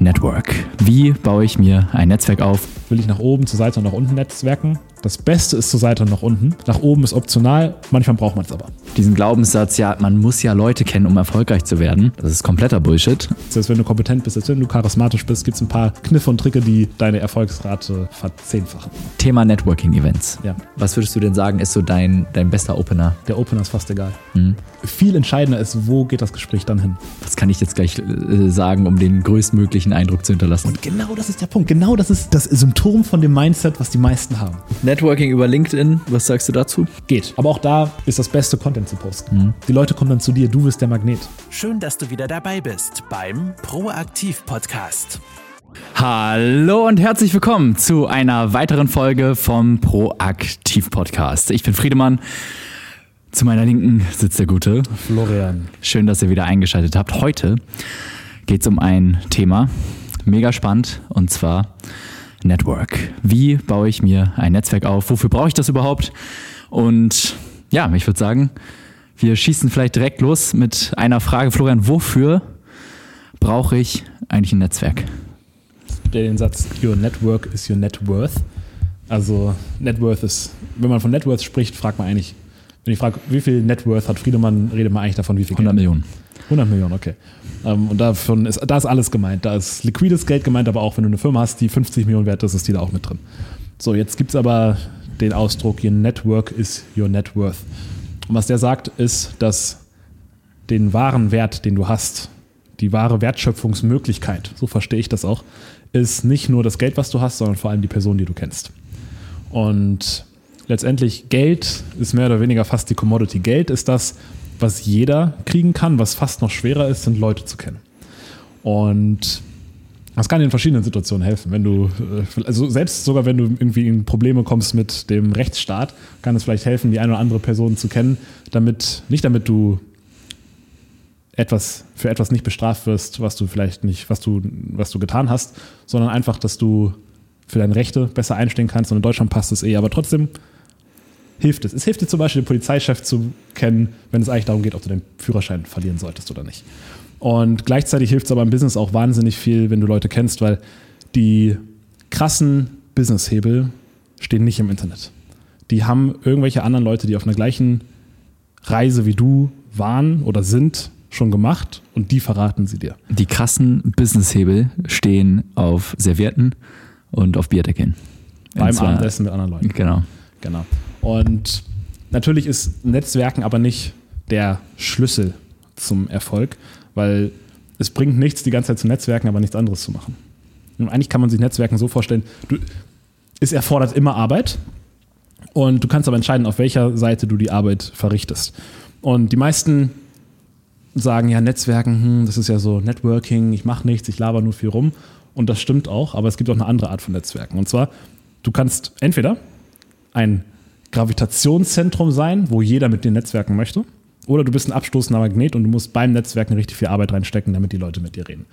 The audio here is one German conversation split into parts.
Network. Wie baue ich mir ein Netzwerk auf? Will ich nach oben, zur Seite und nach unten netzwerken? Das Beste ist zur Seite und nach unten. Nach oben ist optional, manchmal braucht man es aber. Diesen Glaubenssatz, ja, man muss ja Leute kennen, um erfolgreich zu werden, das ist kompletter Bullshit. Selbst wenn du kompetent bist, selbst wenn du charismatisch bist, gibt es ein paar Kniffe und Tricke, die deine Erfolgsrate verzehnfachen. Thema Networking-Events. Ja. Was würdest du denn sagen, ist so dein, dein bester Opener? Der Opener ist fast egal. Mhm. Viel entscheidender ist, wo geht das Gespräch dann hin? Was kann ich jetzt gleich äh, sagen, um den größtmöglichen Eindruck zu hinterlassen? Und genau das ist der Punkt. Genau das ist das Symptom von dem Mindset, was die meisten haben. Networking über LinkedIn, was sagst du dazu? Geht. Aber auch da ist das beste Content zu posten. Mhm. Die Leute kommen dann zu dir, du bist der Magnet. Schön, dass du wieder dabei bist beim Proaktiv Podcast. Hallo und herzlich willkommen zu einer weiteren Folge vom Proaktiv Podcast. Ich bin Friedemann. Zu meiner Linken sitzt der gute Florian. Schön, dass ihr wieder eingeschaltet habt. Heute geht es um ein Thema, mega spannend, und zwar Network. Wie baue ich mir ein Netzwerk auf? Wofür brauche ich das überhaupt? Und ja, ich würde sagen, wir schießen vielleicht direkt los mit einer Frage. Florian, wofür brauche ich eigentlich ein Netzwerk? Den Satz, Your Network is your net worth. Also Net Worth ist, wenn man von Net Worth spricht, fragt man eigentlich, wenn ich frage, wie viel Net Worth hat Friedemann, redet man eigentlich davon, wie viel 100 Geld? Millionen. 100 Millionen, okay. Ähm, und davon ist, da ist alles gemeint. Da ist liquides Geld gemeint, aber auch wenn du eine Firma hast, die 50 Millionen wert ist, ist die da auch mit drin. So, jetzt gibt es aber den Ausdruck, your network is your net worth. Und was der sagt, ist, dass den wahren Wert, den du hast, die wahre Wertschöpfungsmöglichkeit, so verstehe ich das auch, ist nicht nur das Geld, was du hast, sondern vor allem die Person, die du kennst. Und letztendlich Geld ist mehr oder weniger fast die Commodity. Geld ist das, was jeder kriegen kann, was fast noch schwerer ist, sind Leute zu kennen. Und das kann in verschiedenen Situationen helfen. Wenn du, äh, also selbst sogar wenn du irgendwie in Probleme kommst mit dem Rechtsstaat, kann es vielleicht helfen, die eine oder andere Person zu kennen, damit, nicht damit du etwas, für etwas nicht bestraft wirst, was du vielleicht nicht, was du, was du getan hast, sondern einfach, dass du für deine Rechte besser einstehen kannst. Und in Deutschland passt es eh, aber trotzdem hilft es. Es hilft dir zum Beispiel, den Polizeichef zu kennen, wenn es eigentlich darum geht, ob du deinen Führerschein verlieren solltest oder nicht. Und gleichzeitig hilft es aber im Business auch wahnsinnig viel, wenn du Leute kennst, weil die krassen Businesshebel stehen nicht im Internet. Die haben irgendwelche anderen Leute, die auf einer gleichen Reise wie du waren oder sind, schon gemacht und die verraten sie dir. Die krassen Businesshebel stehen auf Servietten und auf Bierdeckeln. Beim Abendessen mit anderen Leuten. Genau. Genau. Und natürlich ist Netzwerken aber nicht der Schlüssel zum Erfolg, weil es bringt nichts, die ganze Zeit zu netzwerken, aber nichts anderes zu machen. Und eigentlich kann man sich Netzwerken so vorstellen, du, es erfordert immer Arbeit und du kannst aber entscheiden, auf welcher Seite du die Arbeit verrichtest. Und die meisten sagen ja, Netzwerken, hm, das ist ja so Networking, ich mache nichts, ich laber nur viel rum. Und das stimmt auch, aber es gibt auch eine andere Art von Netzwerken. Und zwar, du kannst entweder ein Gravitationszentrum sein, wo jeder mit dir netzwerken möchte. Oder du bist ein abstoßender Magnet und du musst beim Netzwerken richtig viel Arbeit reinstecken, damit die Leute mit dir reden.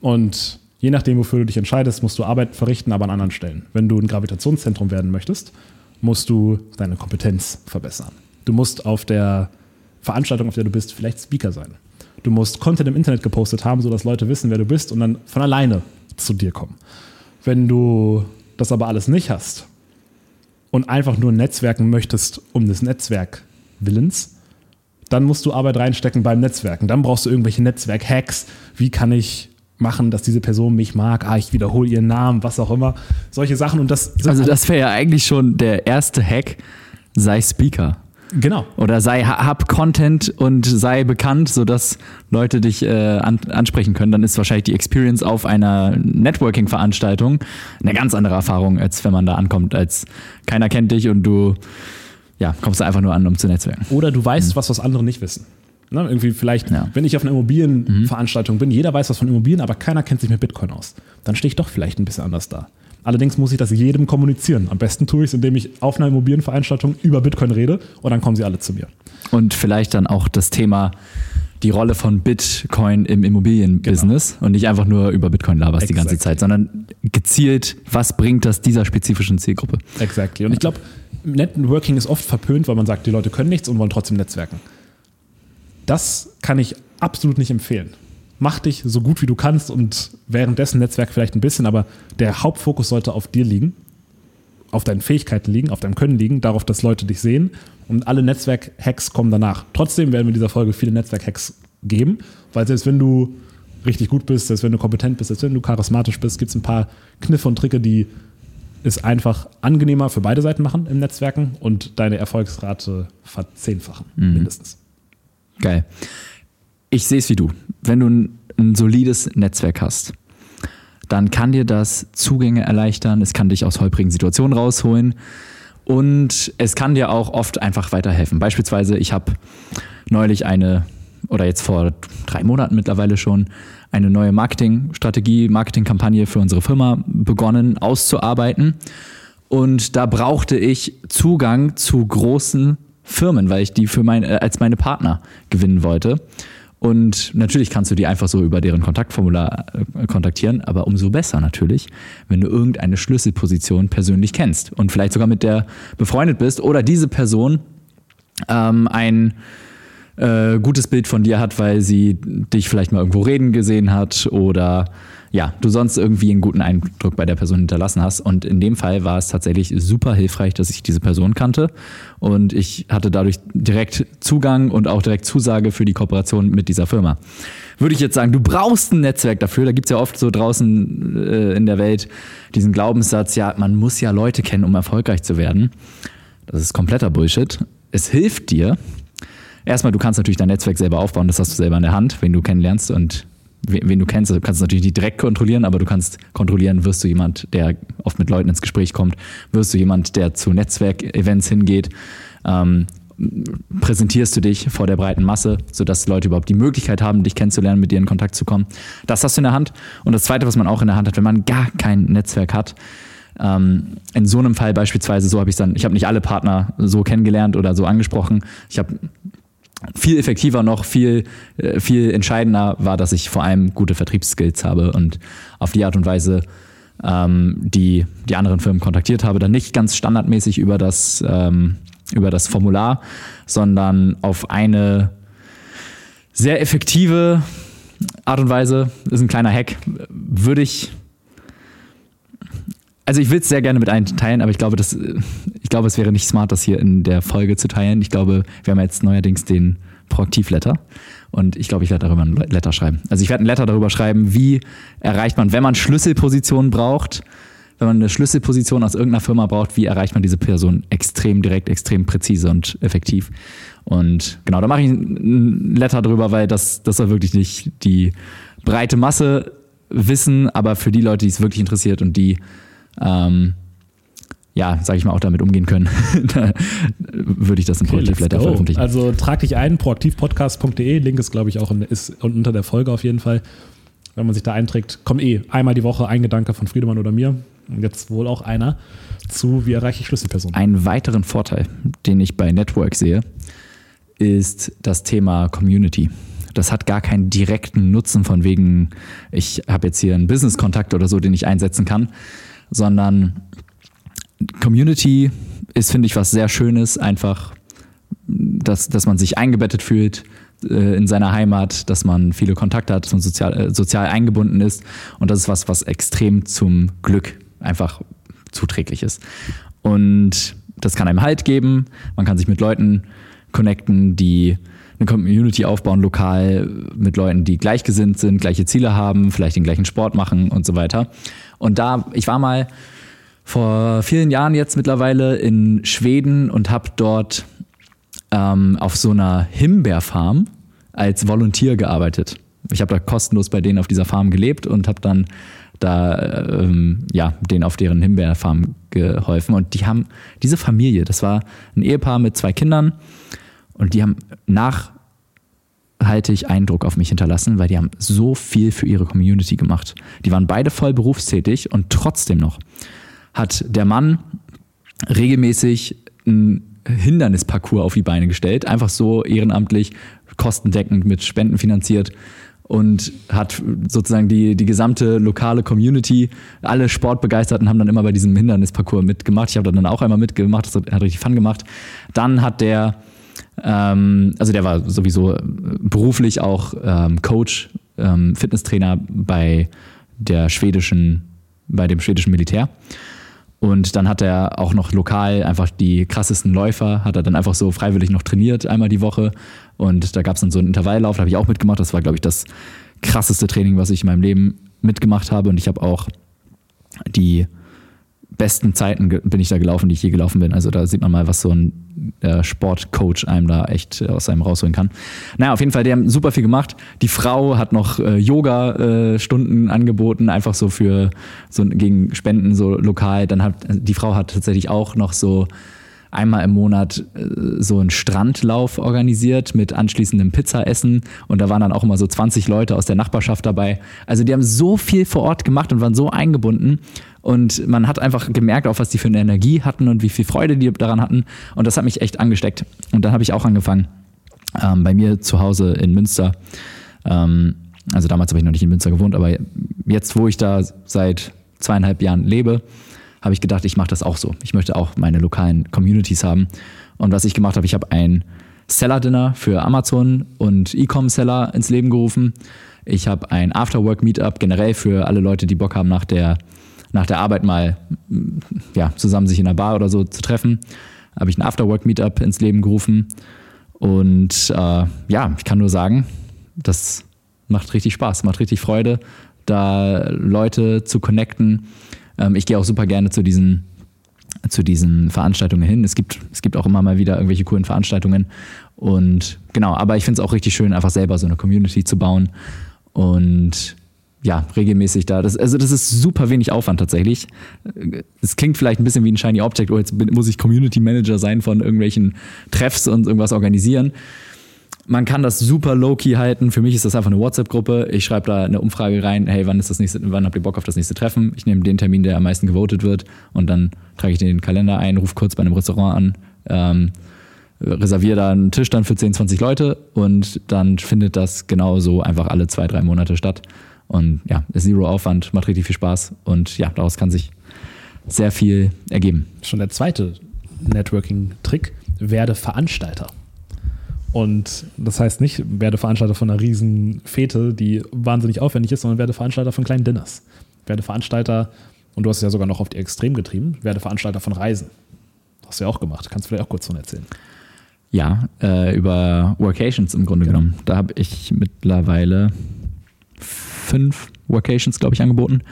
Und je nachdem, wofür du dich entscheidest, musst du Arbeit verrichten, aber an anderen Stellen. Wenn du ein Gravitationszentrum werden möchtest, musst du deine Kompetenz verbessern. Du musst auf der Veranstaltung, auf der du bist, vielleicht Speaker sein. Du musst Content im Internet gepostet haben, sodass Leute wissen, wer du bist und dann von alleine zu dir kommen. Wenn du das aber alles nicht hast und einfach nur netzwerken möchtest um des Netzwerk Willens, dann musst du Arbeit reinstecken beim Netzwerken. Dann brauchst du irgendwelche Netzwerk-Hacks. Wie kann ich machen, dass diese Person mich mag? Ah, ich wiederhole ihren Namen, was auch immer. Solche Sachen. Und das also das wäre ja eigentlich schon der erste Hack, sei Speaker. Genau. Oder sei, hab Content und sei bekannt, sodass Leute dich äh, an, ansprechen können. Dann ist wahrscheinlich die Experience auf einer Networking-Veranstaltung eine ganz andere Erfahrung, als wenn man da ankommt, als keiner kennt dich und du ja, kommst da einfach nur an, um zu netzwerken. Oder du weißt mhm. was, was andere nicht wissen. Ne, irgendwie vielleicht, ja. wenn ich auf einer Immobilienveranstaltung mhm. bin, jeder weiß was von Immobilien, aber keiner kennt sich mit Bitcoin aus. Dann stehe ich doch vielleicht ein bisschen anders da. Allerdings muss ich das jedem kommunizieren. Am besten tue ich es, indem ich auf einer Immobilienveranstaltung über Bitcoin rede und dann kommen sie alle zu mir. Und vielleicht dann auch das Thema die Rolle von Bitcoin im Immobilienbusiness genau. und nicht einfach nur über Bitcoin laberst exactly. die ganze Zeit, sondern gezielt, was bringt das dieser spezifischen Zielgruppe? Exactly. Und ich glaube, Networking ist oft verpönt, weil man sagt, die Leute können nichts und wollen trotzdem netzwerken. Das kann ich absolut nicht empfehlen. Mach dich so gut wie du kannst und währenddessen Netzwerk vielleicht ein bisschen, aber der Hauptfokus sollte auf dir liegen, auf deinen Fähigkeiten liegen, auf deinem Können liegen, darauf, dass Leute dich sehen und alle Netzwerk-Hacks kommen danach. Trotzdem werden wir in dieser Folge viele Netzwerk-Hacks geben, weil selbst wenn du richtig gut bist, selbst wenn du kompetent bist, selbst wenn du charismatisch bist, gibt es ein paar Kniffe und Tricke, die es einfach angenehmer für beide Seiten machen im Netzwerken und deine Erfolgsrate verzehnfachen, Mhm. mindestens. Geil. Ich sehe es wie du. Wenn du ein, ein solides Netzwerk hast, dann kann dir das Zugänge erleichtern, es kann dich aus holprigen Situationen rausholen und es kann dir auch oft einfach weiterhelfen. Beispielsweise, ich habe neulich eine, oder jetzt vor drei Monaten mittlerweile schon, eine neue Marketingstrategie, Marketingkampagne für unsere Firma begonnen auszuarbeiten. Und da brauchte ich Zugang zu großen Firmen, weil ich die für mein, äh, als meine Partner gewinnen wollte. Und natürlich kannst du die einfach so über deren Kontaktformular äh, kontaktieren, aber umso besser natürlich, wenn du irgendeine Schlüsselposition persönlich kennst und vielleicht sogar mit der befreundet bist oder diese Person ähm, ein äh, gutes Bild von dir hat, weil sie dich vielleicht mal irgendwo reden gesehen hat oder ja, du sonst irgendwie einen guten Eindruck bei der Person hinterlassen hast. Und in dem Fall war es tatsächlich super hilfreich, dass ich diese Person kannte. Und ich hatte dadurch direkt Zugang und auch direkt Zusage für die Kooperation mit dieser Firma. Würde ich jetzt sagen, du brauchst ein Netzwerk dafür. Da gibt's ja oft so draußen äh, in der Welt diesen Glaubenssatz, ja, man muss ja Leute kennen, um erfolgreich zu werden. Das ist kompletter Bullshit. Es hilft dir. Erstmal, du kannst natürlich dein Netzwerk selber aufbauen, das hast du selber in der Hand, wenn du kennenlernst und wen du kennst, du kannst es natürlich nicht direkt kontrollieren, aber du kannst kontrollieren, wirst du jemand, der oft mit Leuten ins Gespräch kommt, wirst du jemand, der zu Netzwerkevents hingeht, ähm, präsentierst du dich vor der breiten Masse, sodass Leute überhaupt die Möglichkeit haben, dich kennenzulernen, mit dir in Kontakt zu kommen. Das hast du in der Hand. Und das Zweite, was man auch in der Hand hat, wenn man gar kein Netzwerk hat, ähm, in so einem Fall beispielsweise, so habe ich dann, ich habe nicht alle Partner so kennengelernt oder so angesprochen. Ich habe viel effektiver noch, viel, äh, viel entscheidender war, dass ich vor allem gute Vertriebsskills habe und auf die Art und Weise ähm, die, die anderen Firmen kontaktiert habe, dann nicht ganz standardmäßig über das, ähm, über das Formular, sondern auf eine sehr effektive Art und Weise, ist ein kleiner Hack, würde ich also ich will es sehr gerne mit allen teilen, aber ich glaube, das, ich glaube, es wäre nicht smart, das hier in der Folge zu teilen. Ich glaube, wir haben jetzt neuerdings den Proaktiv-Letter und ich glaube, ich werde darüber ein Letter schreiben. Also ich werde ein Letter darüber schreiben, wie erreicht man, wenn man Schlüsselpositionen braucht, wenn man eine Schlüsselposition aus irgendeiner Firma braucht, wie erreicht man diese Person extrem direkt, extrem präzise und effektiv. Und genau, da mache ich ein Letter drüber, weil das, das soll wirklich nicht die breite Masse wissen, aber für die Leute, die es wirklich interessiert und die ähm, ja, sage ich mal, auch damit umgehen können, würde ich das im Okay, Proaktivletter veröffentlichen. Also trag dich ein, proaktivpodcast.de, Link ist, glaube ich, auch in, ist unter der Folge auf jeden Fall. Wenn man sich da einträgt, kommt eh einmal die Woche ein Gedanke von Friedemann oder mir. Und jetzt wohl auch einer zu, wie erreiche ich Schlüsselpersonen. Einen weiteren Vorteil, den ich bei Network sehe, ist das Thema Community. Das hat gar keinen direkten Nutzen von wegen, ich habe jetzt hier einen Business-Kontakt oder so, den ich einsetzen kann, sondern Community ist, finde ich, was sehr Schönes, einfach, dass, dass man sich eingebettet fühlt äh, in seiner Heimat, dass man viele Kontakte hat, man sozial, äh, sozial eingebunden ist und das ist was, was extrem zum Glück einfach zuträglich ist. Und das kann einem Halt geben, man kann sich mit Leuten connecten, die eine Community aufbauen, lokal mit Leuten, die gleichgesinnt sind, gleiche Ziele haben, vielleicht den gleichen Sport machen und so weiter. Und da, ich war mal vor vielen Jahren jetzt mittlerweile in Schweden und habe dort ähm, auf so einer Himbeerfarm als Volontier gearbeitet. Ich habe da kostenlos bei denen auf dieser Farm gelebt und habe dann da ähm, ja denen auf deren Himbeerfarm geholfen und die haben diese Familie, das war ein Ehepaar mit zwei Kindern und die haben nachhaltig Eindruck auf mich hinterlassen, weil die haben so viel für ihre Community gemacht. Die waren beide voll berufstätig und trotzdem noch hat der Mann regelmäßig ein Hindernisparcours auf die Beine gestellt, einfach so ehrenamtlich, kostendeckend mit Spenden finanziert und hat sozusagen die, die gesamte lokale Community, alle Sportbegeisterten haben dann immer bei diesem Hindernisparcours mitgemacht. Ich habe dann auch einmal mitgemacht, das hat richtig Fun gemacht. Dann hat der, ähm, also der war sowieso beruflich auch ähm, Coach ähm, Fitnesstrainer bei der schwedischen, bei dem schwedischen Militär. Und dann hat er auch noch lokal einfach die krassesten Läufer, hat er dann einfach so freiwillig noch trainiert, einmal die Woche. Und da gab es dann so einen Intervalllauf, da habe ich auch mitgemacht. Das war, glaube ich, das krasseste Training, was ich in meinem Leben mitgemacht habe. Und ich habe auch die besten Zeiten bin ich da gelaufen, die ich je gelaufen bin. Also da sieht man mal, was so ein äh, Sportcoach einem da echt äh, aus einem rausholen kann. Naja, auf jeden Fall, die haben super viel gemacht. Die Frau hat noch äh, Yoga-Stunden angeboten, einfach so für so gegen Spenden so lokal. Dann hat die Frau hat tatsächlich auch noch so einmal im Monat äh, so einen Strandlauf organisiert mit anschließendem Pizzaessen und da waren dann auch immer so 20 Leute aus der Nachbarschaft dabei. Also die haben so viel vor Ort gemacht und waren so eingebunden und man hat einfach gemerkt, auch was die für eine Energie hatten und wie viel Freude die daran hatten und das hat mich echt angesteckt. Und dann habe ich auch angefangen, ähm, bei mir zu Hause in Münster, ähm, also damals habe ich noch nicht in Münster gewohnt, aber jetzt, wo ich da seit zweieinhalb Jahren lebe, habe ich gedacht, ich mache das auch so. Ich möchte auch meine lokalen Communities haben. Und was ich gemacht habe, ich habe ein Seller-Dinner für Amazon und E-Com-Seller ins Leben gerufen. Ich habe ein Afterwork-Meetup generell für alle Leute, die Bock haben, nach der, nach der Arbeit mal ja, zusammen sich in einer Bar oder so zu treffen. Habe ich ein Afterwork-Meetup ins Leben gerufen. Und äh, ja, ich kann nur sagen, das macht richtig Spaß, macht richtig Freude, da Leute zu connecten, ähm, ich gehe auch super gerne zu diesen, zu diesen Veranstaltungen hin. Es gibt, es gibt auch immer mal wieder irgendwelche coolen Veranstaltungen. Und genau, aber ich finde es auch richtig schön, einfach selber so eine Community zu bauen. Und ja, regelmäßig da. Das, also das ist super wenig Aufwand tatsächlich. Es klingt vielleicht ein bisschen wie ein Shiny Object, oh, jetzt muss ich Community Manager sein von irgendwelchen Treffs und irgendwas organisieren. Man kann das super low-key halten. Für mich ist das einfach eine WhatsApp-Gruppe. Ich schreibe da eine Umfrage rein, hey, wann ist das nächste, wann habt ihr Bock auf das nächste Treffen? Ich nehme den Termin, der am meisten gewotet wird und dann trage ich den Kalender ein, rufe kurz bei einem Restaurant an, ähm, reserviere da einen Tisch dann für 10, 20 Leute und dann findet das genauso einfach alle zwei, drei Monate statt. Und ja, ist zero Aufwand, macht richtig viel Spaß und ja, daraus kann sich sehr viel ergeben. Schon der zweite Networking-Trick, werde Veranstalter. Und das heißt nicht, werde Veranstalter von einer riesen Fete, die wahnsinnig aufwendig ist, sondern werde Veranstalter von kleinen Dinners. Werde Veranstalter, und du hast es ja sogar noch auf die Extrem getrieben, werde Veranstalter von Reisen. Hast du ja auch gemacht. Kannst du vielleicht auch kurz von erzählen? Ja, äh, über Workations im Grunde genau. genommen. Da habe ich mittlerweile fünf Workations, glaube ich, angeboten.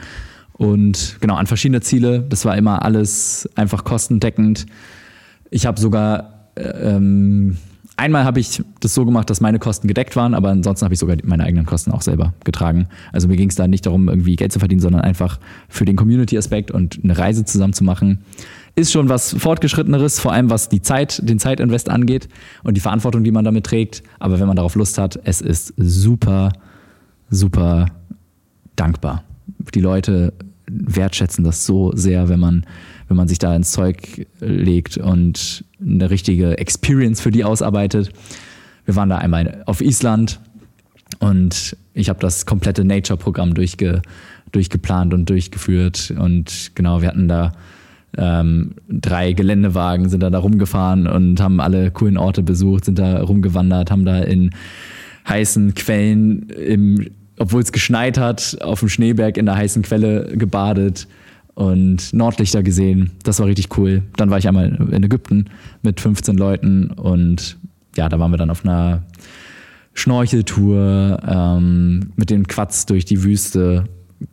Und genau, an verschiedene Ziele. Das war immer alles einfach kostendeckend. Ich habe sogar äh, ähm, Einmal habe ich das so gemacht, dass meine Kosten gedeckt waren, aber ansonsten habe ich sogar meine eigenen Kosten auch selber getragen. Also mir ging es da nicht darum, irgendwie Geld zu verdienen, sondern einfach für den Community-Aspekt und eine Reise zusammen zu machen. Ist schon was Fortgeschritteneres, vor allem was die Zeit, den Zeitinvest angeht und die Verantwortung, die man damit trägt. Aber wenn man darauf Lust hat, es ist super, super dankbar. Die Leute wertschätzen das so sehr, wenn man wenn man sich da ins Zeug legt und eine richtige Experience für die ausarbeitet. Wir waren da einmal auf Island und ich habe das komplette Nature-Programm durchge, durchgeplant und durchgeführt. Und genau, wir hatten da ähm, drei Geländewagen, sind da, da rumgefahren und haben alle coolen Orte besucht, sind da rumgewandert, haben da in heißen Quellen, obwohl es geschneit hat, auf dem Schneeberg in der heißen Quelle gebadet und Nordlichter gesehen. Das war richtig cool. Dann war ich einmal in Ägypten mit 15 Leuten und ja, da waren wir dann auf einer Schnorcheltour ähm, mit dem Quatz durch die Wüste,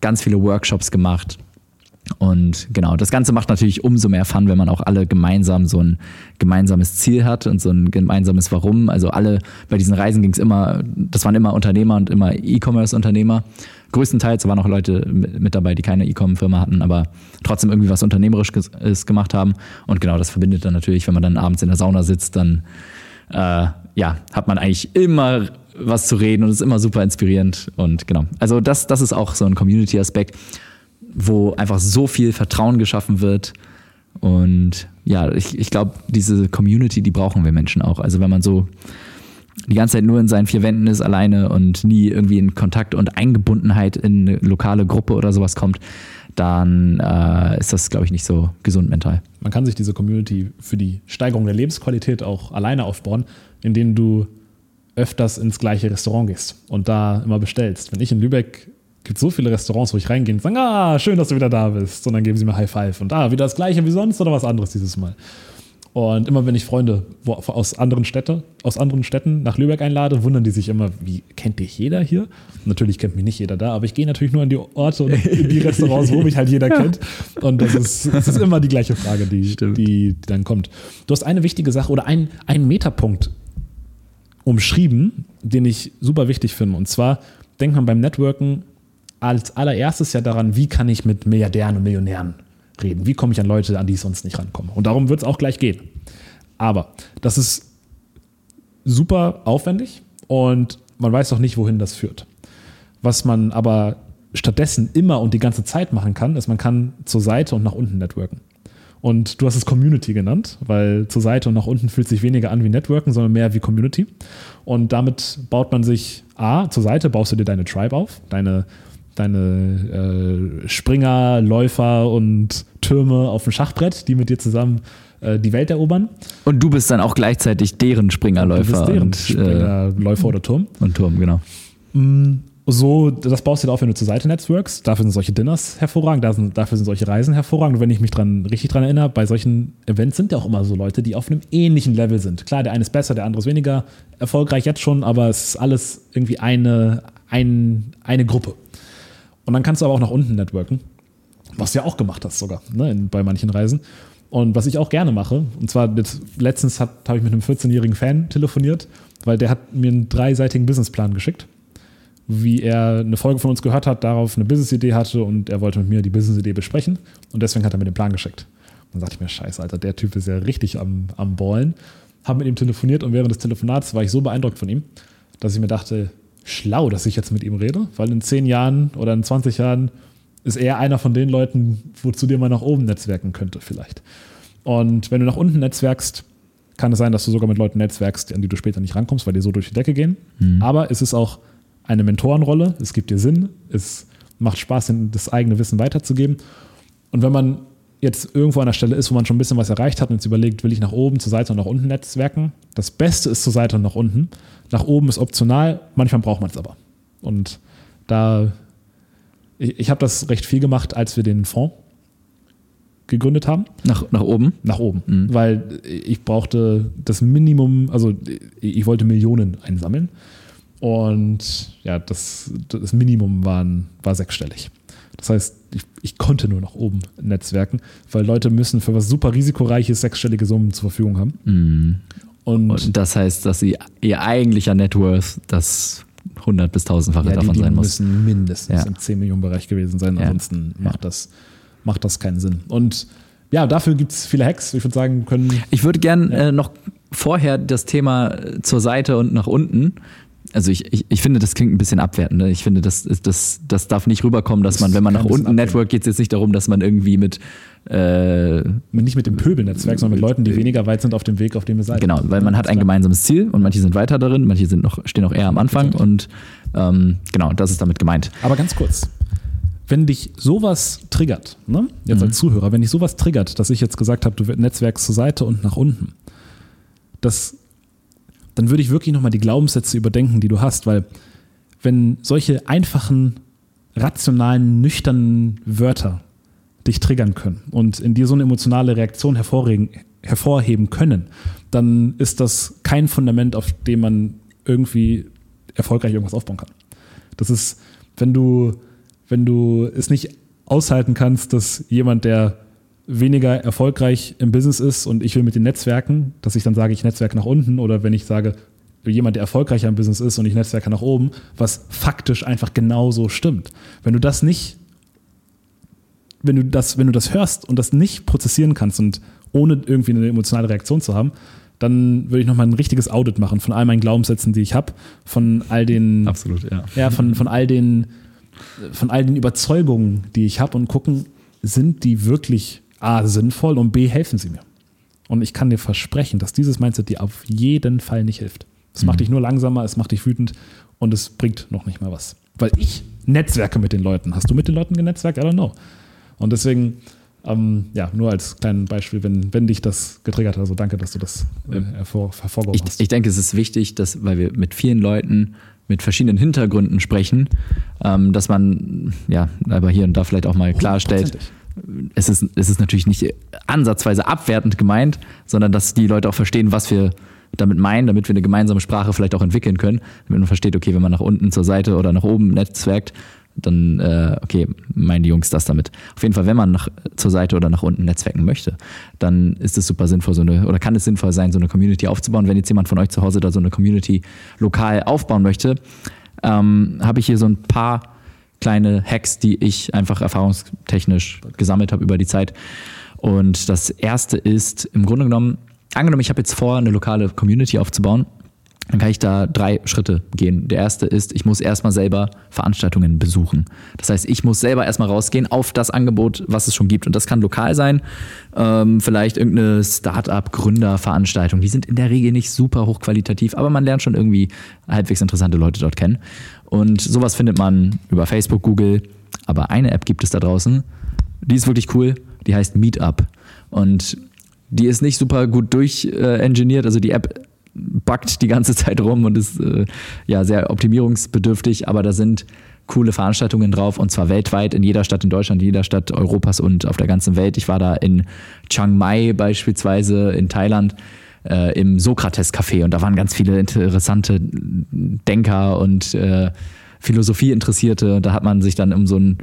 ganz viele Workshops gemacht. Und genau, das Ganze macht natürlich umso mehr Fun, wenn man auch alle gemeinsam so ein gemeinsames Ziel hat und so ein gemeinsames Warum. Also alle bei diesen Reisen ging es immer, das waren immer Unternehmer und immer E-Commerce-Unternehmer größtenteils waren auch Leute mit dabei, die keine E-Com-Firma hatten, aber trotzdem irgendwie was Unternehmerisches gemacht haben. Und genau das verbindet dann natürlich, wenn man dann abends in der Sauna sitzt, dann äh, ja, hat man eigentlich immer was zu reden und es ist immer super inspirierend. Und genau, also das, das ist auch so ein Community-Aspekt, wo einfach so viel Vertrauen geschaffen wird. Und ja, ich, ich glaube, diese Community, die brauchen wir Menschen auch. Also wenn man so die ganze Zeit nur in seinen vier Wänden ist, alleine und nie irgendwie in Kontakt und Eingebundenheit in eine lokale Gruppe oder sowas kommt, dann äh, ist das, glaube ich, nicht so gesund mental. Man kann sich diese Community für die Steigerung der Lebensqualität auch alleine aufbauen, indem du öfters ins gleiche Restaurant gehst und da immer bestellst. Wenn ich in Lübeck gibt so viele Restaurants, wo ich reingehe und sage, ah, schön, dass du wieder da bist. Und dann geben sie mir High Five. Und ah, wieder das gleiche wie sonst oder was anderes dieses Mal. Und immer wenn ich Freunde wo, aus anderen Städte, aus anderen Städten nach Lübeck einlade, wundern die sich immer, wie kennt dich jeder hier? Natürlich kennt mich nicht jeder da, aber ich gehe natürlich nur an die Orte und in die Restaurants, wo mich halt jeder kennt. Und das ist, das ist immer die gleiche Frage, die, die, die, dann kommt. Du hast eine wichtige Sache oder einen, einen Metapunkt umschrieben, den ich super wichtig finde. Und zwar denkt man beim Networken als allererstes ja daran, wie kann ich mit Milliardären und Millionären reden? Wie komme ich an Leute, an die ich sonst nicht rankomme? Und darum wird es auch gleich gehen. Aber das ist super aufwendig und man weiß auch nicht, wohin das führt. Was man aber stattdessen immer und die ganze Zeit machen kann, ist, man kann zur Seite und nach unten networken. Und du hast es Community genannt, weil zur Seite und nach unten fühlt sich weniger an wie Networken, sondern mehr wie Community. Und damit baut man sich A, zur Seite baust du dir deine Tribe auf, deine, deine äh, Springer, Läufer und Türme auf dem Schachbrett, die mit dir zusammen äh, die Welt erobern. Und du bist dann auch gleichzeitig deren Springerläufer. Du bist deren und, Springerläufer äh, oder Turm. Und Turm, genau. Mm, so, das baust du dir auf, wenn du zur Seite networks. Dafür sind solche Dinners hervorragend, dafür sind solche Reisen hervorragend. Und wenn ich mich dran, richtig dran erinnere, bei solchen Events sind ja auch immer so Leute, die auf einem ähnlichen Level sind. Klar, der eine ist besser, der andere ist weniger erfolgreich jetzt schon, aber es ist alles irgendwie eine, ein, eine Gruppe. Und dann kannst du aber auch nach unten networken, was du ja auch gemacht hast sogar, ne, bei manchen Reisen. Und was ich auch gerne mache, und zwar letztens habe ich mit einem 14-jährigen Fan telefoniert, weil der hat mir einen dreiseitigen Businessplan geschickt wie er eine Folge von uns gehört hat, darauf eine Business-Idee hatte und er wollte mit mir die Business-Idee besprechen und deswegen hat er mir den Plan geschickt. Dann dachte ich mir, scheiße, Alter, der Typ ist ja richtig am, am Ballen. Habe mit ihm telefoniert und während des Telefonats war ich so beeindruckt von ihm, dass ich mir dachte, schlau, dass ich jetzt mit ihm rede, weil in 10 Jahren oder in 20 Jahren ist er einer von den Leuten, wozu dir mal nach oben netzwerken könnte vielleicht. Und wenn du nach unten netzwerkst, kann es sein, dass du sogar mit Leuten netzwerkst, an die du später nicht rankommst, weil die so durch die Decke gehen. Mhm. Aber es ist auch eine Mentorenrolle, es gibt dir Sinn, es macht Spaß, das eigene Wissen weiterzugeben. Und wenn man jetzt irgendwo an der Stelle ist, wo man schon ein bisschen was erreicht hat und jetzt überlegt, will ich nach oben, zur Seite und nach unten netzwerken, das Beste ist zur Seite und nach unten. Nach oben ist optional, manchmal braucht man es aber. Und da, ich, ich habe das recht viel gemacht, als wir den Fonds gegründet haben. Nach, nach oben? Nach oben. Mhm. Weil ich brauchte das Minimum, also ich wollte Millionen einsammeln. Und ja, das, das Minimum waren, war sechsstellig. Das heißt, ich, ich, konnte nur nach oben netzwerken, weil Leute müssen für was super risikoreiches sechsstellige Summen zur Verfügung haben. Mm. Und, Und, das heißt, dass sie ihr eigentlicher Net Worth das 100 bis 1000-fache ja, davon die, die sein muss. müssen mindestens ja. im 10 Millionen Bereich gewesen sein, ansonsten ja. macht, das, macht das keinen Sinn. Und ja, dafür gibt es viele Hacks. Ich würde sagen, können. Ich würde gerne äh, noch vorher das Thema zur Seite und nach unten also ich, ich, ich finde, das klingt ein bisschen abwertend. Ne? Ich finde, das, das, das darf nicht rüberkommen, dass das man, wenn man nach unten network, geht es jetzt nicht darum, dass man irgendwie mit äh, nicht mit dem Pöbelnetzwerk, sondern mit Leuten, die weniger weit sind auf dem Weg, auf dem wir seid. Genau, weil man hat ein gemeinsames Ziel und manche sind weiter darin, manche sind noch, stehen noch eher am Anfang und ähm, genau, das ist damit gemeint. Aber ganz kurz, wenn dich sowas triggert, ne? jetzt mhm. als Zuhörer, wenn dich sowas triggert, dass ich jetzt gesagt habe, du netzwerkst zur Seite und nach unten, das dann würde ich wirklich nochmal die Glaubenssätze überdenken, die du hast, weil wenn solche einfachen, rationalen, nüchternen Wörter dich triggern können und in dir so eine emotionale Reaktion hervorheben können, dann ist das kein Fundament, auf dem man irgendwie erfolgreich irgendwas aufbauen kann. Das ist, wenn du, wenn du es nicht aushalten kannst, dass jemand, der weniger erfolgreich im Business ist und ich will mit den Netzwerken, dass ich dann sage, ich netzwerke nach unten oder wenn ich sage, jemand, der erfolgreicher im Business ist und ich netzwerke nach oben, was faktisch einfach genauso stimmt. Wenn du das nicht, wenn du das, wenn du das hörst und das nicht prozessieren kannst und ohne irgendwie eine emotionale Reaktion zu haben, dann würde ich nochmal ein richtiges Audit machen von all meinen Glaubenssätzen, die ich habe, von all den, absolut, ja, ja von, von all den, von all den Überzeugungen, die ich habe und gucken, sind die wirklich A, sinnvoll und B, helfen sie mir. Und ich kann dir versprechen, dass dieses Mindset dir auf jeden Fall nicht hilft. Es mhm. macht dich nur langsamer, es macht dich wütend und es bringt noch nicht mal was. Weil ich netzwerke mit den Leuten. Hast du mit den Leuten genetzwerkt? I don't know. Und deswegen Ähm, ja, nur als kleines Beispiel, wenn, wenn dich das getriggert hat. Also danke, dass du das äh, hervor, hervorgehoben Ich, hast. ich denke, es ist wichtig, dass, weil wir mit vielen Leuten mit verschiedenen Hintergründen sprechen, ähm, dass man, ja, aber hier und da vielleicht auch mal klarstellt, es ist, es ist natürlich nicht ansatzweise abwertend gemeint, sondern dass die Leute auch verstehen, was wir damit meinen, damit wir eine gemeinsame Sprache vielleicht auch entwickeln können, damit man versteht, okay, wenn man nach unten zur Seite oder nach oben netzwerkt, dann, äh, okay, meinen die Jungs das damit. Auf jeden Fall, wenn man nach, zur Seite oder nach unten netzwerken möchte, dann ist es super sinnvoll, so eine, oder kann es sinnvoll sein, so eine Community aufzubauen. Wenn jetzt jemand von euch zu Hause da so eine Community lokal aufbauen möchte, ähm, habe ich hier so ein paar kleine Hacks, die ich einfach erfahrungstechnisch gesammelt habe über die Zeit. Und das erste ist im Grunde genommen, angenommen, ich habe jetzt vor, eine lokale Community aufzubauen, dann kann ich da drei Schritte gehen. Der erste ist, ich muss erstmal selber Veranstaltungen besuchen. Das heißt, ich muss selber erstmal rausgehen auf das Angebot, was es schon gibt. Und das kann lokal sein, ähm, vielleicht irgendeine Start-up-Gründer-Veranstaltung. Die sind in der Regel nicht super hochqualitativ, aber man lernt schon irgendwie halbwegs interessante Leute dort kennen. Und sowas findet man über Facebook, Google. Aber eine App gibt es da draußen, die ist wirklich cool. Die heißt Meetup. Und die ist nicht super gut durchengineert. also die App backt die ganze Zeit rum und ist äh, ja sehr optimierungsbedürftig, aber da sind coole Veranstaltungen drauf und zwar weltweit in jeder Stadt in Deutschland, in jeder Stadt Europas und auf der ganzen Welt. Ich war da in Chiang Mai beispielsweise in Thailand äh, im Sokrates Café und da waren ganz viele interessante Denker und äh, Philosophieinteressierte. Da hat man sich dann um so einen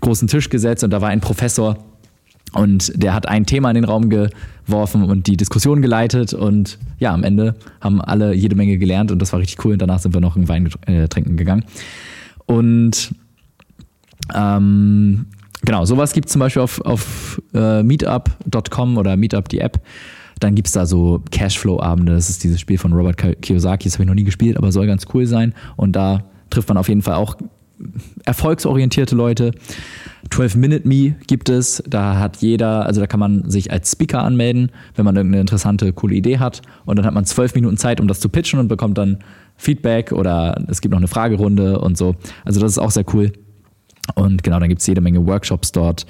großen Tisch gesetzt und da war ein Professor und der hat ein Thema in den Raum geworfen und die Diskussion geleitet. Und ja, am Ende haben alle jede Menge gelernt und das war richtig cool. Und danach sind wir noch einen Wein äh, trinken gegangen. Und ähm, genau, sowas gibt es zum Beispiel auf, auf äh, meetup.com oder Meetup die App. Dann gibt es da so Cashflow-Abende. Das ist dieses Spiel von Robert Kiyosaki. Das habe ich noch nie gespielt, aber soll ganz cool sein. Und da trifft man auf jeden Fall auch erfolgsorientierte Leute. 12 Minute Me gibt es. Da hat jeder, also da kann man sich als Speaker anmelden, wenn man irgendeine interessante, coole Idee hat. Und dann hat man zwölf Minuten Zeit, um das zu pitchen und bekommt dann Feedback oder es gibt noch eine Fragerunde und so. Also das ist auch sehr cool. Und genau, dann gibt es jede Menge Workshops dort,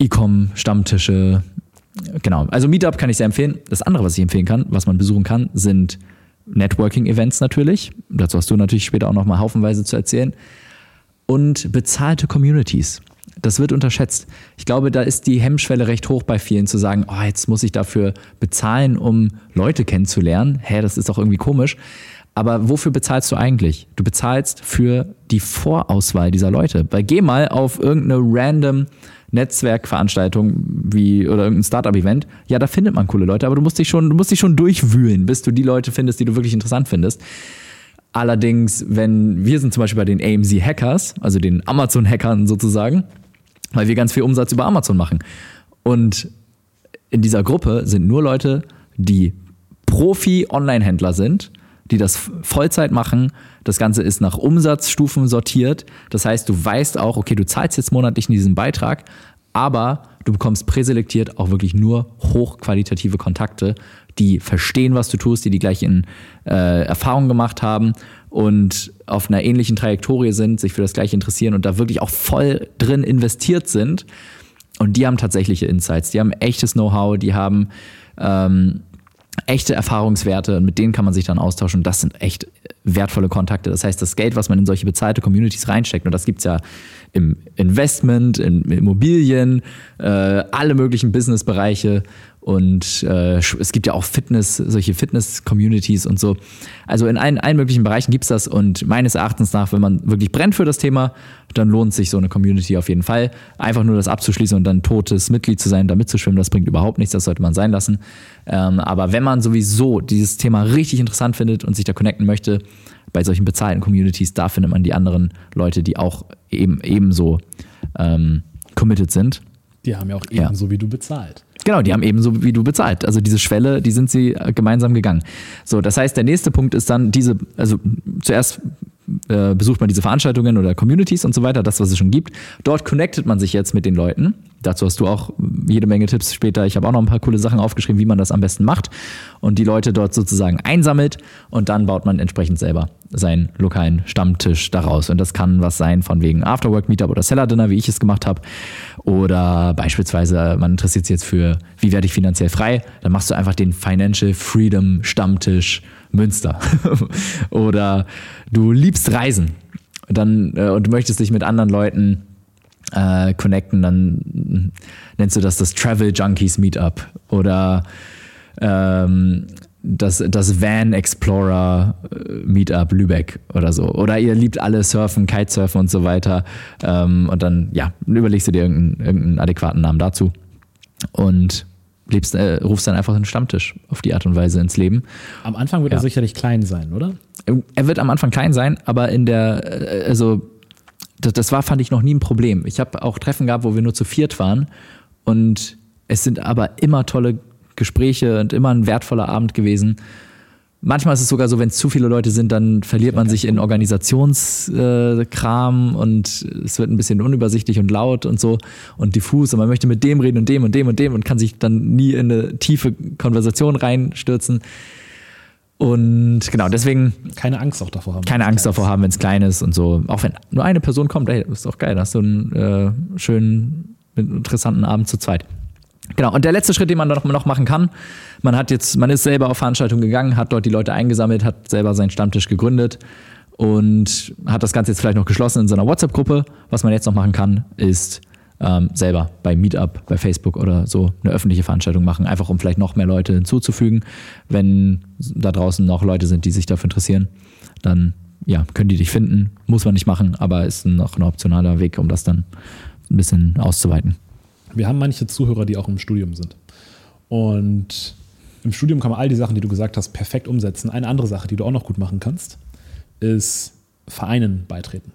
E-Com, Stammtische. Genau, also Meetup kann ich sehr empfehlen. Das andere, was ich empfehlen kann, was man besuchen kann, sind Networking-Events natürlich. Dazu hast du natürlich später auch noch mal haufenweise zu erzählen. Und bezahlte Communities. Das wird unterschätzt. Ich glaube, da ist die Hemmschwelle recht hoch bei vielen zu sagen, oh, jetzt muss ich dafür bezahlen, um Leute kennenzulernen. Hä, das ist doch irgendwie komisch. Aber wofür bezahlst du eigentlich? Du bezahlst für die Vorauswahl dieser Leute. Weil geh mal auf irgendeine random Netzwerkveranstaltung wie oder irgendein Startup-Event, ja, da findet man coole Leute, aber du musst dich schon, du musst dich schon durchwühlen, bis du die Leute findest, die du wirklich interessant findest. Allerdings, wenn wir sind zum Beispiel bei den AMZ Hackers, also den Amazon-Hackern sozusagen, weil wir ganz viel Umsatz über Amazon machen. Und in dieser Gruppe sind nur Leute, die Profi-Online-Händler sind, die das Vollzeit machen. Das Ganze ist nach Umsatzstufen sortiert. Das heißt, du weißt auch, okay, du zahlst jetzt monatlich in diesen Beitrag, aber du bekommst präselektiert auch wirklich nur hochqualitative Kontakte, die verstehen, was du tust, die die gleichen äh, Erfahrungen gemacht haben und auf einer ähnlichen Trajektorie sind, sich für das Gleiche interessieren und da wirklich auch voll drin investiert sind. Und die haben tatsächliche Insights, die haben echtes Know-how, die haben ähm, echte Erfahrungswerte und mit denen kann man sich dann austauschen. Das sind echt wertvolle Kontakte. Das heißt, das Geld, was man in solche bezahlte Communities reinsteckt, und das gibt es ja im Investment, in Immobilien, äh, alle möglichen Businessbereiche und äh, es gibt ja auch Fitness, solche Fitness-Communities und so. Also in allen, allen möglichen Bereichen gibt es das und meines Erachtens nach, wenn man wirklich brennt für das Thema, dann lohnt sich so eine Community auf jeden Fall. Einfach nur das abzuschließen und dann totes Mitglied zu sein, da mitzuschwimmen, das bringt überhaupt nichts, das sollte man sein lassen. Ähm, aber wenn man sowieso dieses Thema richtig interessant findet und sich da connecten möchte, bei solchen bezahlten Communities, da findet man die anderen Leute, die auch eben ebenso ähm, committed sind. Die haben ja auch Ja. ebenso wie du bezahlt. Genau, die haben ebenso wie du bezahlt. Also diese Schwelle, die sind sie äh, gemeinsam gegangen. So, das heißt, der nächste Punkt ist dann diese, also zuerst äh, besucht man diese Veranstaltungen oder Communities und so weiter, das, was es schon gibt. Dort connectet man sich jetzt mit den Leuten. Dazu hast du auch jede Menge Tipps später. Ich habe auch noch ein paar coole Sachen aufgeschrieben, wie man das am besten macht und die Leute dort sozusagen einsammelt und dann baut man entsprechend selber seinen lokalen Stammtisch daraus. Und das kann was sein von wegen Afterwork Meetup oder Seller Dinner, wie ich es gemacht habe. Oder beispielsweise, man interessiert sich jetzt für, wie werde ich finanziell frei? Dann machst du einfach den Financial Freedom Stammtisch Münster. oder du liebst Reisen. Dann, äh, und du möchtest dich mit anderen Leuten äh, connecten, dann nennst du das das Travel Junkies Meetup oder ähm, das, das Van Explorer äh, Meetup Lübeck oder so. Oder ihr liebt alle Surfen, Kitesurfen und so weiter. Ähm, und dann, ja, überlegst du dir irgendeinen, irgendeinen adäquaten Namen dazu. Und lebst, äh, rufst dann einfach einen Stammtisch auf die Art und Weise ins Leben. Am Anfang wird Ja. er sicherlich klein sein, oder? Er wird am Anfang klein sein, aber in der, äh, also das, das war, fand ich, noch nie ein Problem. Ich habe auch Treffen gehabt, wo wir nur zu viert waren und es sind aber immer tolle Gespräche und immer ein wertvoller Abend gewesen. Manchmal ist es sogar so, wenn es zu viele Leute sind, dann verliert man sich in Organisationskram äh, und es wird ein bisschen unübersichtlich und laut und so und diffus und man möchte mit dem reden und dem und dem und dem und kann sich dann nie in eine tiefe Konversation reinstürzen. Und genau, deswegen Keine Angst auch davor haben. keine Angst davor haben, wenn es klein ist und so. Auch wenn nur eine Person kommt, ey, ist doch geil. Da hast du einen äh, schönen, interessanten Abend zu zweit. Genau, und der letzte Schritt, den man noch, noch machen kann, man hat jetzt, man ist selber auf Veranstaltungen gegangen, hat dort die Leute eingesammelt, hat selber seinen Stammtisch gegründet und hat das Ganze jetzt vielleicht noch geschlossen in so einer WhatsApp-Gruppe. Was man jetzt noch machen kann, ist ähm, selber bei Meetup, bei Facebook oder so eine öffentliche Veranstaltung machen, einfach um vielleicht noch mehr Leute hinzuzufügen. Wenn da draußen noch Leute sind, die sich dafür interessieren, dann ja, können die dich finden. Muss man nicht machen, aber ist noch ein optionaler Weg, um das dann ein bisschen auszuweiten. Wir haben manche Zuhörer, die auch im Studium sind. Und im Studium kann man all die Sachen, die du gesagt hast, perfekt umsetzen. Eine andere Sache, die du auch noch gut machen kannst, ist Vereinen beitreten.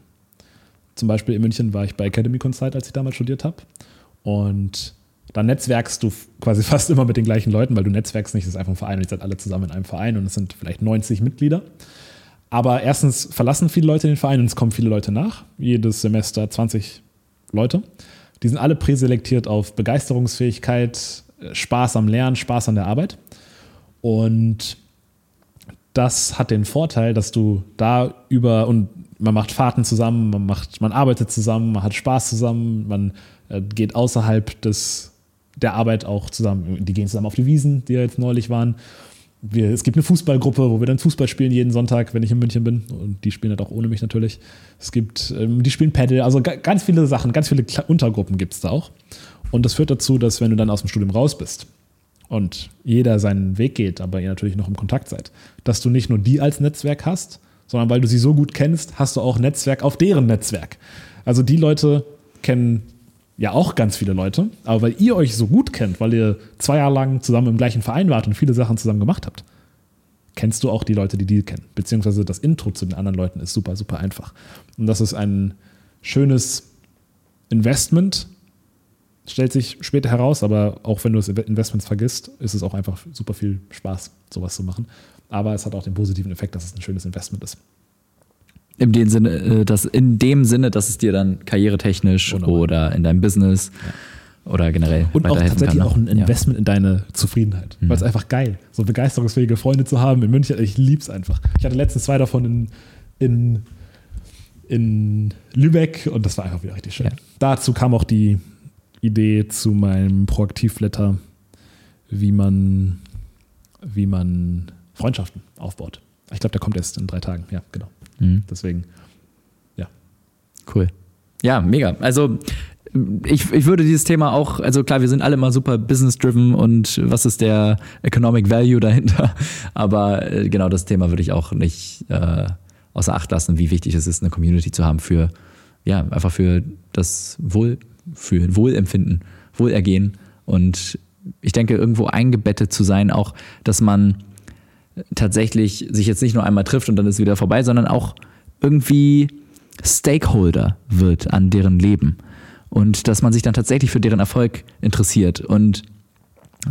Zum Beispiel in München war ich bei Academy Consult, als ich damals studiert habe. Und da netzwerkst du quasi fast immer mit den gleichen Leuten, weil du netzwerkst nicht, das ist einfach ein Verein und ihr seid alle zusammen in einem Verein und es sind vielleicht 90 Mitglieder. Aber erstens verlassen viele Leute den Verein und es kommen viele Leute nach. Jedes Semester 20 Leute. Die sind alle präselektiert auf Begeisterungsfähigkeit, Spaß am Lernen, Spaß an der Arbeit. Und das hat den Vorteil, dass du da über und man macht Fahrten zusammen, man macht, man arbeitet zusammen, man hat Spaß zusammen, man äh, geht außerhalb des, der Arbeit auch zusammen. Die gehen zusammen auf die Wiesen, die ja jetzt neulich waren. Wir, es gibt eine Fußballgruppe, wo wir dann Fußball spielen jeden Sonntag, wenn ich in München bin. Und die spielen halt auch ohne mich natürlich. Es gibt, ähm, die spielen Paddle, also ga- ganz viele Sachen, ganz viele Kle- Untergruppen gibt es da auch. Und das führt dazu, dass wenn du dann aus dem Studium raus bist und jeder seinen Weg geht, aber ihr natürlich noch im Kontakt seid, dass du nicht nur die als Netzwerk hast, sondern weil du sie so gut kennst, hast du auch Netzwerk auf deren Netzwerk. Also die Leute kennen ja auch ganz viele Leute, aber weil ihr euch so gut kennt, weil ihr zwei Jahre lang zusammen im gleichen Verein wart und viele Sachen zusammen gemacht habt, kennst du auch die Leute, die die kennen. Beziehungsweise das Intro zu den anderen Leuten ist super, super einfach. Und das ist ein schönes Investment, stellt sich später heraus, aber auch wenn du das Investments vergisst, ist es auch einfach super viel Spaß, sowas zu machen. Aber es hat auch den positiven Effekt, dass es ein schönes Investment ist. In dem Sinne, äh, dass, in dem Sinne, dass es dir dann karrieretechnisch Wunderbar. oder in deinem Business oder generell Und auch tatsächlich kann. ne? auch ein Ja. Mhm. Investment in deine Zufriedenheit. Weil es einfach geil, so begeisterungsfähige Freunde zu haben in München. Ich lieb's einfach. Ich hatte letztens zwei davon in, in, in Lübeck und das war einfach wieder richtig schön. Ja. Dazu kam auch die Idee zu meinem Proaktivletter, wie man, wie man Freundschaften aufbaut. Ich glaube, der kommt erst in drei Tagen. Ja, genau. Mhm. Deswegen, ja. Cool. Ja, mega. Also ich, ich würde dieses Thema auch, also klar, wir sind alle immer super business-driven und was ist der Economic Value dahinter? Aber äh, genau das Thema würde ich auch nicht äh, außer Acht lassen, wie wichtig es ist, eine Community zu haben für, ja, einfach für das Wohl, für Wohlempfinden, Wohlergehen und ich denke, irgendwo eingebettet zu sein, auch, dass man tatsächlich sich jetzt nicht nur einmal trifft und dann ist wieder vorbei, sondern auch irgendwie Stakeholder wird an deren Leben und dass man sich dann tatsächlich für deren Erfolg interessiert. Und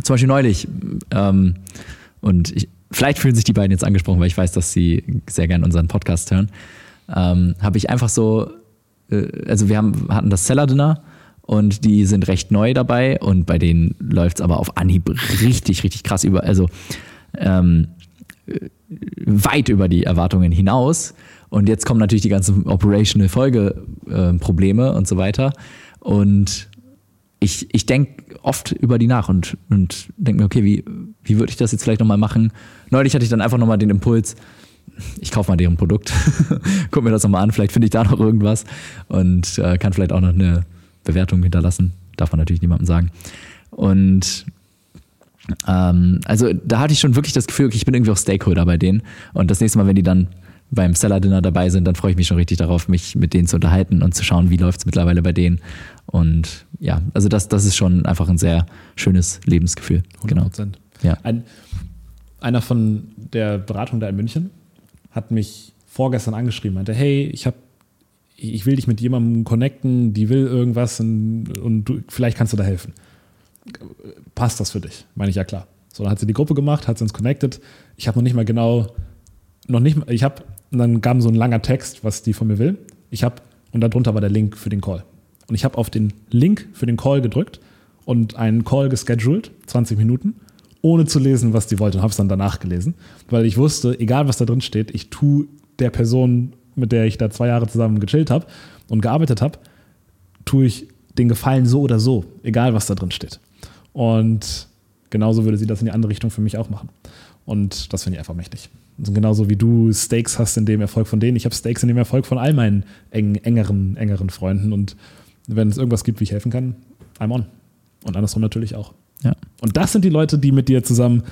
zum Beispiel neulich, ähm, und ich, vielleicht fühlen sich die beiden jetzt angesprochen, weil ich weiß, dass sie sehr gern unseren Podcast hören, ähm, habe ich einfach so, äh, also wir haben, hatten das Seller-Dinner und die sind recht neu dabei und bei denen läuft es aber auf Anhieb richtig, richtig krass über, also ähm, weit über die Erwartungen hinaus. Und jetzt kommen natürlich die ganzen operational Folgeprobleme äh, und so weiter. Und ich, ich denke oft über die nach und, und denke mir, okay, wie, wie würde ich das jetzt vielleicht nochmal machen? Neulich hatte ich dann einfach nochmal den Impuls, ich kaufe mal deren Produkt, guck mir das nochmal an, vielleicht finde ich da noch irgendwas und äh, kann vielleicht auch noch eine Bewertung hinterlassen. Darf man natürlich niemandem sagen. Und ähm, also da hatte ich schon wirklich das Gefühl, okay, ich bin irgendwie auch Stakeholder bei denen. Und das nächste Mal, wenn die dann beim Seller Dinner dabei sind, dann freue ich mich schon richtig darauf, mich mit denen zu unterhalten und zu schauen, wie läuft es mittlerweile bei denen. Und ja, also das, das ist schon einfach ein sehr schönes Lebensgefühl. 100%. Genau. Ja. Ein, einer von der Beratung da in München hat mich vorgestern angeschrieben, meinte, hey, ich habe ich will dich mit jemandem connecten, die will irgendwas und, und du, vielleicht kannst du da helfen. Passt das für dich? Meine ich ja klar. So, dann hat sie die Gruppe gemacht, hat sie uns connected. Ich habe noch nicht mal genau, noch nicht, ich habe, dann kam so ein langer Text, was die von mir will. Ich habe, und darunter war der Link für den Call. Und ich habe auf den Link für den Call gedrückt und einen Call gescheduled, 20 Minuten, ohne zu lesen, was die wollte und habe es dann danach gelesen, weil ich wusste, egal was da drin steht, ich tue der Person mit der ich da zwei Jahre zusammen gechillt habe und gearbeitet habe, tue ich den Gefallen so oder so, egal was da drin steht. Und genauso würde sie das in die andere Richtung für mich auch machen. Und das finde ich einfach mächtig. Also genauso wie du Stakes hast in dem Erfolg von denen, ich habe Stakes in dem Erfolg von all meinen eng, engeren, engeren Freunden. Und wenn es irgendwas gibt, wie ich helfen kann, I'm on. Und andersrum natürlich auch. Ja. Und das sind die Leute, die mit dir zusammen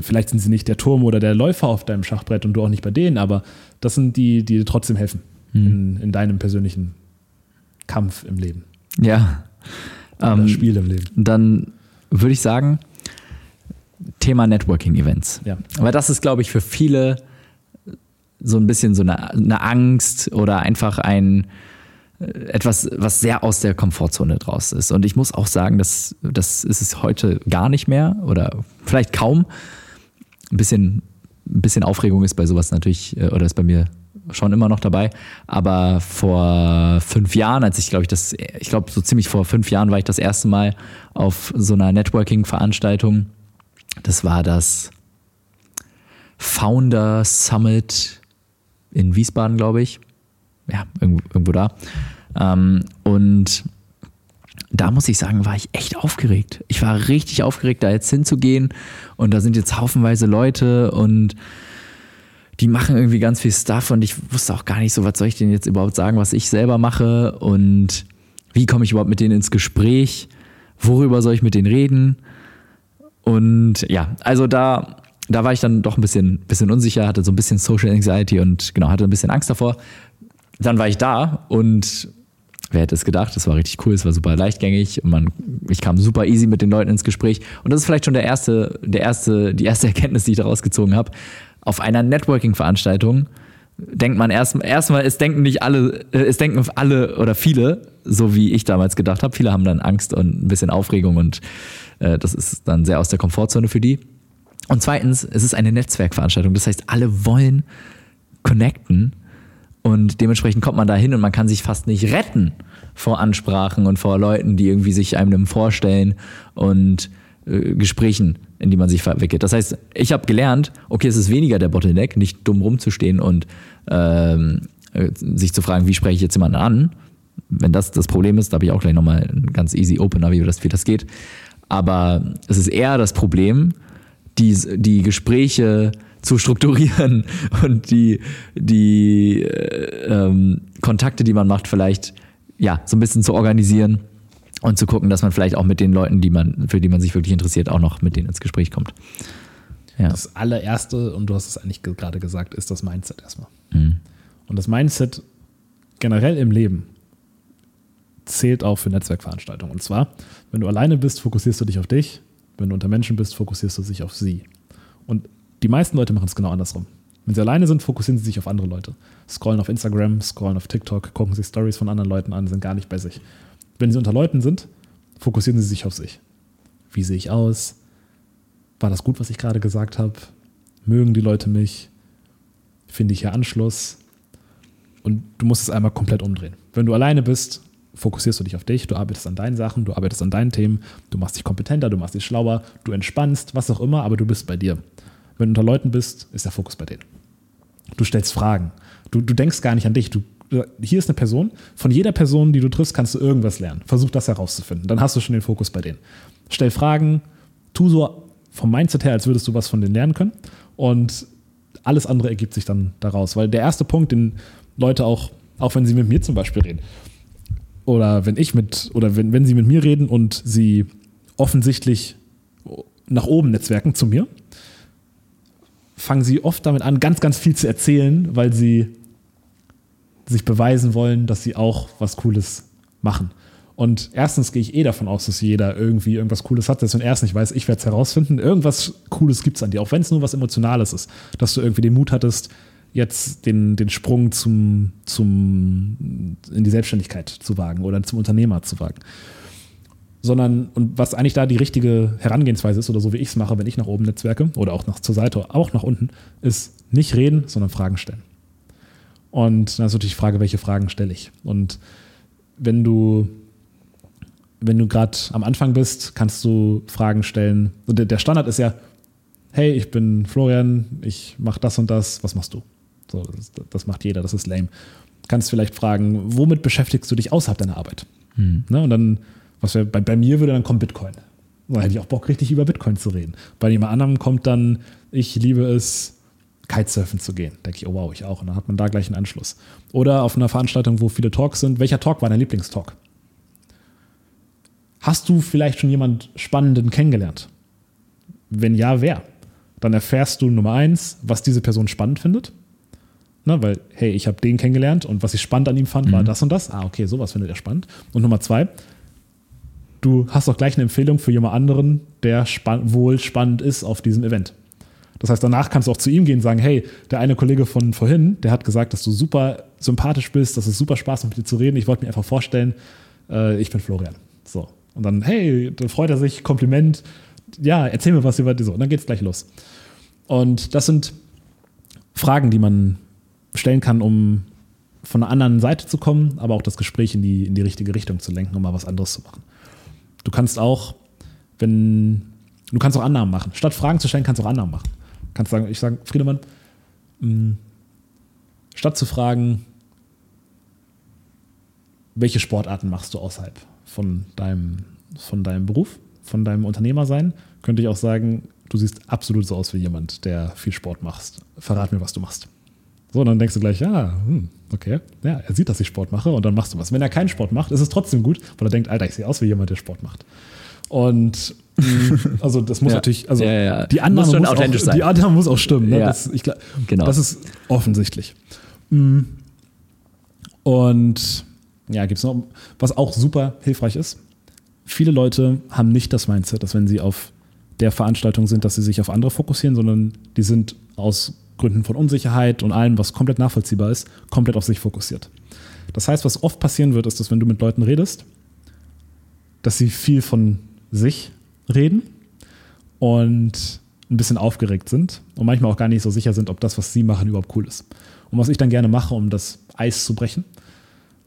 vielleicht sind sie nicht der Turm oder der Läufer auf deinem Schachbrett und du auch nicht bei denen, aber das sind die, die dir trotzdem helfen mhm. in, in, deinem persönlichen Kampf im Leben. Ja. Ähm, Spiel im Leben. Dann würde ich sagen, Thema Networking-Events. Ja. Aber das ist, glaube ich, für viele so ein bisschen so eine, eine Angst oder einfach ein, etwas, was sehr aus der Komfortzone draus ist. Und ich muss auch sagen, dass das ist es heute gar nicht mehr oder vielleicht kaum. Ein bisschen, ein bisschen Aufregung ist bei sowas natürlich, äh, oder ist bei mir schon immer noch dabei. Aber vor fünf Jahren, als ich glaube ich das, ich glaube so ziemlich vor fünf Jahren war ich das erste Mal auf so einer Networking-Veranstaltung. Das war das Founder Summit in Wiesbaden, glaube ich ja, irgendwo, irgendwo da. Ähm, und da muss ich sagen, war ich echt aufgeregt. Ich war richtig aufgeregt, da jetzt hinzugehen. Und da sind jetzt haufenweise Leute und die machen irgendwie ganz viel Stuff und ich wusste auch gar nicht so, was soll ich denen jetzt überhaupt sagen, was ich selber mache und wie komme ich überhaupt mit denen ins Gespräch, worüber soll ich mit denen reden. Und ja, also da, da war ich dann doch ein bisschen, bisschen unsicher, hatte so ein bisschen Social Anxiety und genau, hatte ein bisschen Angst davor, dann war ich da und wer hätte es gedacht, das war richtig cool, es war super leichtgängig und man, ich kam super easy mit den Leuten ins Gespräch. Und das ist vielleicht schon der erste, der erste, die erste Erkenntnis, die ich daraus gezogen habe. Auf einer Networking-Veranstaltung denkt man erst, erstmal, es denken nicht alle, äh, es denken alle oder viele, so wie ich damals gedacht habe. Viele haben dann Angst und ein bisschen Aufregung und äh, das ist dann sehr aus der Komfortzone für die. Und zweitens, es ist eine Netzwerkveranstaltung. Das heißt, alle wollen connecten und dementsprechend kommt man da hin und man kann sich fast nicht retten vor Ansprachen und vor Leuten, die irgendwie sich einem vorstellen und äh, Gesprächen, in die man sich verwickelt. Das heißt, ich habe gelernt, okay, es ist weniger der Bottleneck, nicht dumm rumzustehen und ähm, äh, sich zu fragen, wie spreche ich jetzt jemanden an. Wenn das das Problem ist, da habe ich auch gleich nochmal einen ganz easy Opener, wie das, wie das geht. Aber es ist eher das Problem, die, die Gespräche zu strukturieren und die, die äh, ähm, Kontakte, die man macht, vielleicht ja, so ein bisschen zu organisieren und zu gucken, dass man vielleicht auch mit den Leuten, die man, für die man sich wirklich interessiert, auch noch mit denen ins Gespräch kommt. Ja. Das allererste, und du hast es eigentlich gerade gesagt, ist das Mindset erstmal. Mhm. Und das Mindset generell im Leben zählt auch für Netzwerkveranstaltungen. Und zwar, wenn du alleine bist, fokussierst du dich auf dich. Wenn du unter Menschen bist, fokussierst du dich auf sie. Und die meisten Leute machen es genau andersrum. Wenn sie alleine sind, fokussieren sie sich auf andere Leute. Scrollen auf Instagram, scrollen auf TikTok, gucken sich Stories von anderen Leuten an, sind gar nicht bei sich. Wenn sie unter Leuten sind, fokussieren sie sich auf sich. Wie sehe ich aus? War das gut, was ich gerade gesagt habe? Mögen die Leute mich? Finde ich hier Anschluss? Und du musst es einmal komplett umdrehen. Wenn du alleine bist, fokussierst du dich auf dich, du arbeitest an deinen Sachen, du arbeitest an deinen Themen, du machst dich kompetenter, du machst dich schlauer, du entspannst, was auch immer, aber du bist bei dir. Wenn du unter Leuten bist, ist der Fokus bei denen. Du stellst Fragen. Du, du denkst gar nicht an dich. Du, hier ist eine Person. Von jeder Person, die du triffst, kannst du irgendwas lernen. Versuch das herauszufinden. Dann hast du schon den Fokus bei denen. Stell Fragen, tu so vom Mindset her, als würdest du was von denen lernen können. Und alles andere ergibt sich dann daraus. Weil der erste Punkt, den Leute auch, auch wenn sie mit mir zum Beispiel reden, oder wenn ich mit, oder wenn, wenn sie mit mir reden und sie offensichtlich nach oben netzwerken zu mir, fangen sie oft damit an, ganz, ganz viel zu erzählen, weil sie sich beweisen wollen, dass sie auch was Cooles machen. Und erstens gehe ich eh davon aus, dass jeder irgendwie irgendwas Cooles hat. Selbst er es nicht weiß, ich werde es herausfinden. Irgendwas Cooles gibt es an dir, auch wenn es nur was Emotionales ist. Dass du irgendwie den Mut hattest, jetzt den, den Sprung zum, zum, in die Selbstständigkeit zu wagen oder zum Unternehmer zu wagen. Sondern, und was eigentlich da die richtige Herangehensweise ist, oder so wie ich es mache, wenn ich nach oben netzwerke oder auch nach zur Seite, auch nach unten, ist nicht reden, sondern Fragen stellen. Und dann ist natürlich die Frage, welche Fragen stelle ich. Und wenn du, wenn du gerade am Anfang bist, kannst du Fragen stellen. Und der Standard ist ja, hey, ich bin Florian, ich mache das und das, was machst du? So, das, das, macht jeder, das ist lame. Kannst vielleicht fragen, womit beschäftigst du dich außerhalb deiner Arbeit? Hm. Ne, und dann, was wär, bei, bei mir würde dann kommen Bitcoin. Da hätte ich auch Bock, richtig über Bitcoin zu reden. Bei jemand anderem kommt dann, ich liebe es, Kitesurfen zu gehen. Denke ich, oh wow, ich auch. Und dann hat man da gleich einen Anschluss. Oder auf einer Veranstaltung, wo viele Talks sind. Welcher Talk war dein Lieblingstalk? Hast du vielleicht schon jemand Spannenden kennengelernt? Wenn ja, wer? Dann erfährst du Nummer eins, was diese Person spannend findet. Ne, weil, hey, ich habe den kennengelernt und was ich spannend an ihm fand, mhm. war das und das. Ah, okay, sowas findet er spannend. Und Nummer zwei, du hast auch gleich eine Empfehlung für jemand anderen, der spann wohl spannend ist auf diesem Event. Das heißt, danach kannst du auch zu ihm gehen und sagen, hey, der eine Kollege von vorhin, der hat gesagt, dass du super sympathisch bist, dass es super Spaß macht, mit dir zu reden. Ich wollte mir einfach vorstellen, äh, ich bin Florian. So. Und dann, hey, dann freut er sich, Kompliment. Ja, erzähl mir was über die so. Und dann geht's gleich los. Und das sind Fragen, die man stellen kann, um von einer anderen Seite zu kommen, aber auch das Gespräch in die, in die richtige Richtung zu lenken, um mal was anderes zu machen. Du kannst auch, wenn, du kannst auch Annahmen machen. Statt Fragen zu stellen, kannst du auch Annahmen machen. Kannst sagen, ich sage, Friedemann, mh, statt zu fragen, welche Sportarten machst du außerhalb von deinem, von deinem Beruf, von deinem Unternehmersein, könnte ich auch sagen, du siehst absolut so aus wie jemand, der viel Sport macht. Verrat mir, was du machst. So, dann denkst du gleich, ja, hm, okay, ja, er sieht, dass ich Sport mache und dann machst du was. Wenn er keinen Sport macht, ist es trotzdem gut, weil er denkt, Alter, ich sehe aus wie jemand, der Sport macht. Und mm, also das muss ja. natürlich, also ja, ja, die Annahme muss, muss authentisch auch, sein. Die Annahme muss auch stimmen. Ne? Das, ich, genau. das ist offensichtlich. Mm. Und ja, gibt es noch, was auch super hilfreich ist. Viele Leute haben nicht das Mindset, dass wenn sie auf der Veranstaltung sind, dass sie sich auf andere fokussieren, sondern die sind aus Gründen von Unsicherheit und allem, was komplett nachvollziehbar ist, komplett auf sich fokussiert. Das heißt, was oft passieren wird, ist, dass wenn du mit Leuten redest, dass sie viel von sich reden und ein bisschen aufgeregt sind und manchmal auch gar nicht so sicher sind, ob das, was sie machen, überhaupt cool ist. Und was ich dann gerne mache, um das Eis zu brechen,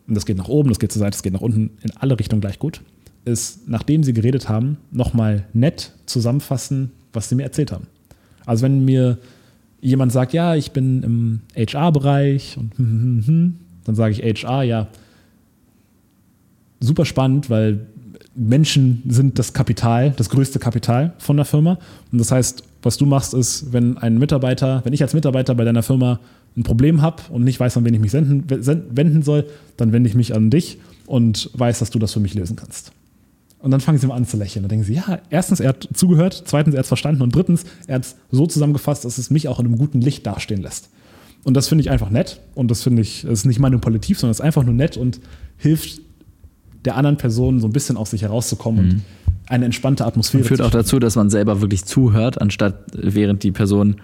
und das geht nach oben, das geht zur Seite, das geht nach unten, in alle Richtungen gleich gut, ist, nachdem sie geredet haben, nochmal nett zusammenfassen, was sie mir erzählt haben. Also wenn mir jemand sagt, ja, ich bin im HR-Bereich und hm, hm, hm, dann sage ich HR, ja, super spannend, weil Menschen sind das Kapital, das größte Kapital von der Firma. Und das heißt, was du machst, ist, wenn ein Mitarbeiter, wenn ich als Mitarbeiter bei deiner Firma ein Problem habe und nicht weiß, an wen ich mich senden, wenden soll, dann wende ich mich an dich und weiß, dass du das für mich lösen kannst. Und dann fangen sie mal an zu lächeln. Dann denken sie, ja, erstens, er hat zugehört, zweitens, er hat es verstanden und drittens, er hat es so zusammengefasst, dass es mich auch in einem guten Licht dastehen lässt. Und das finde ich einfach nett und das finde ich, es ist nicht manipulativ, sondern es ist einfach nur nett und hilft der anderen Person so ein bisschen aus sich herauszukommen mhm. und eine entspannte Atmosphäre. Und führt auch dazu, dass man selber wirklich zuhört, anstatt während die Person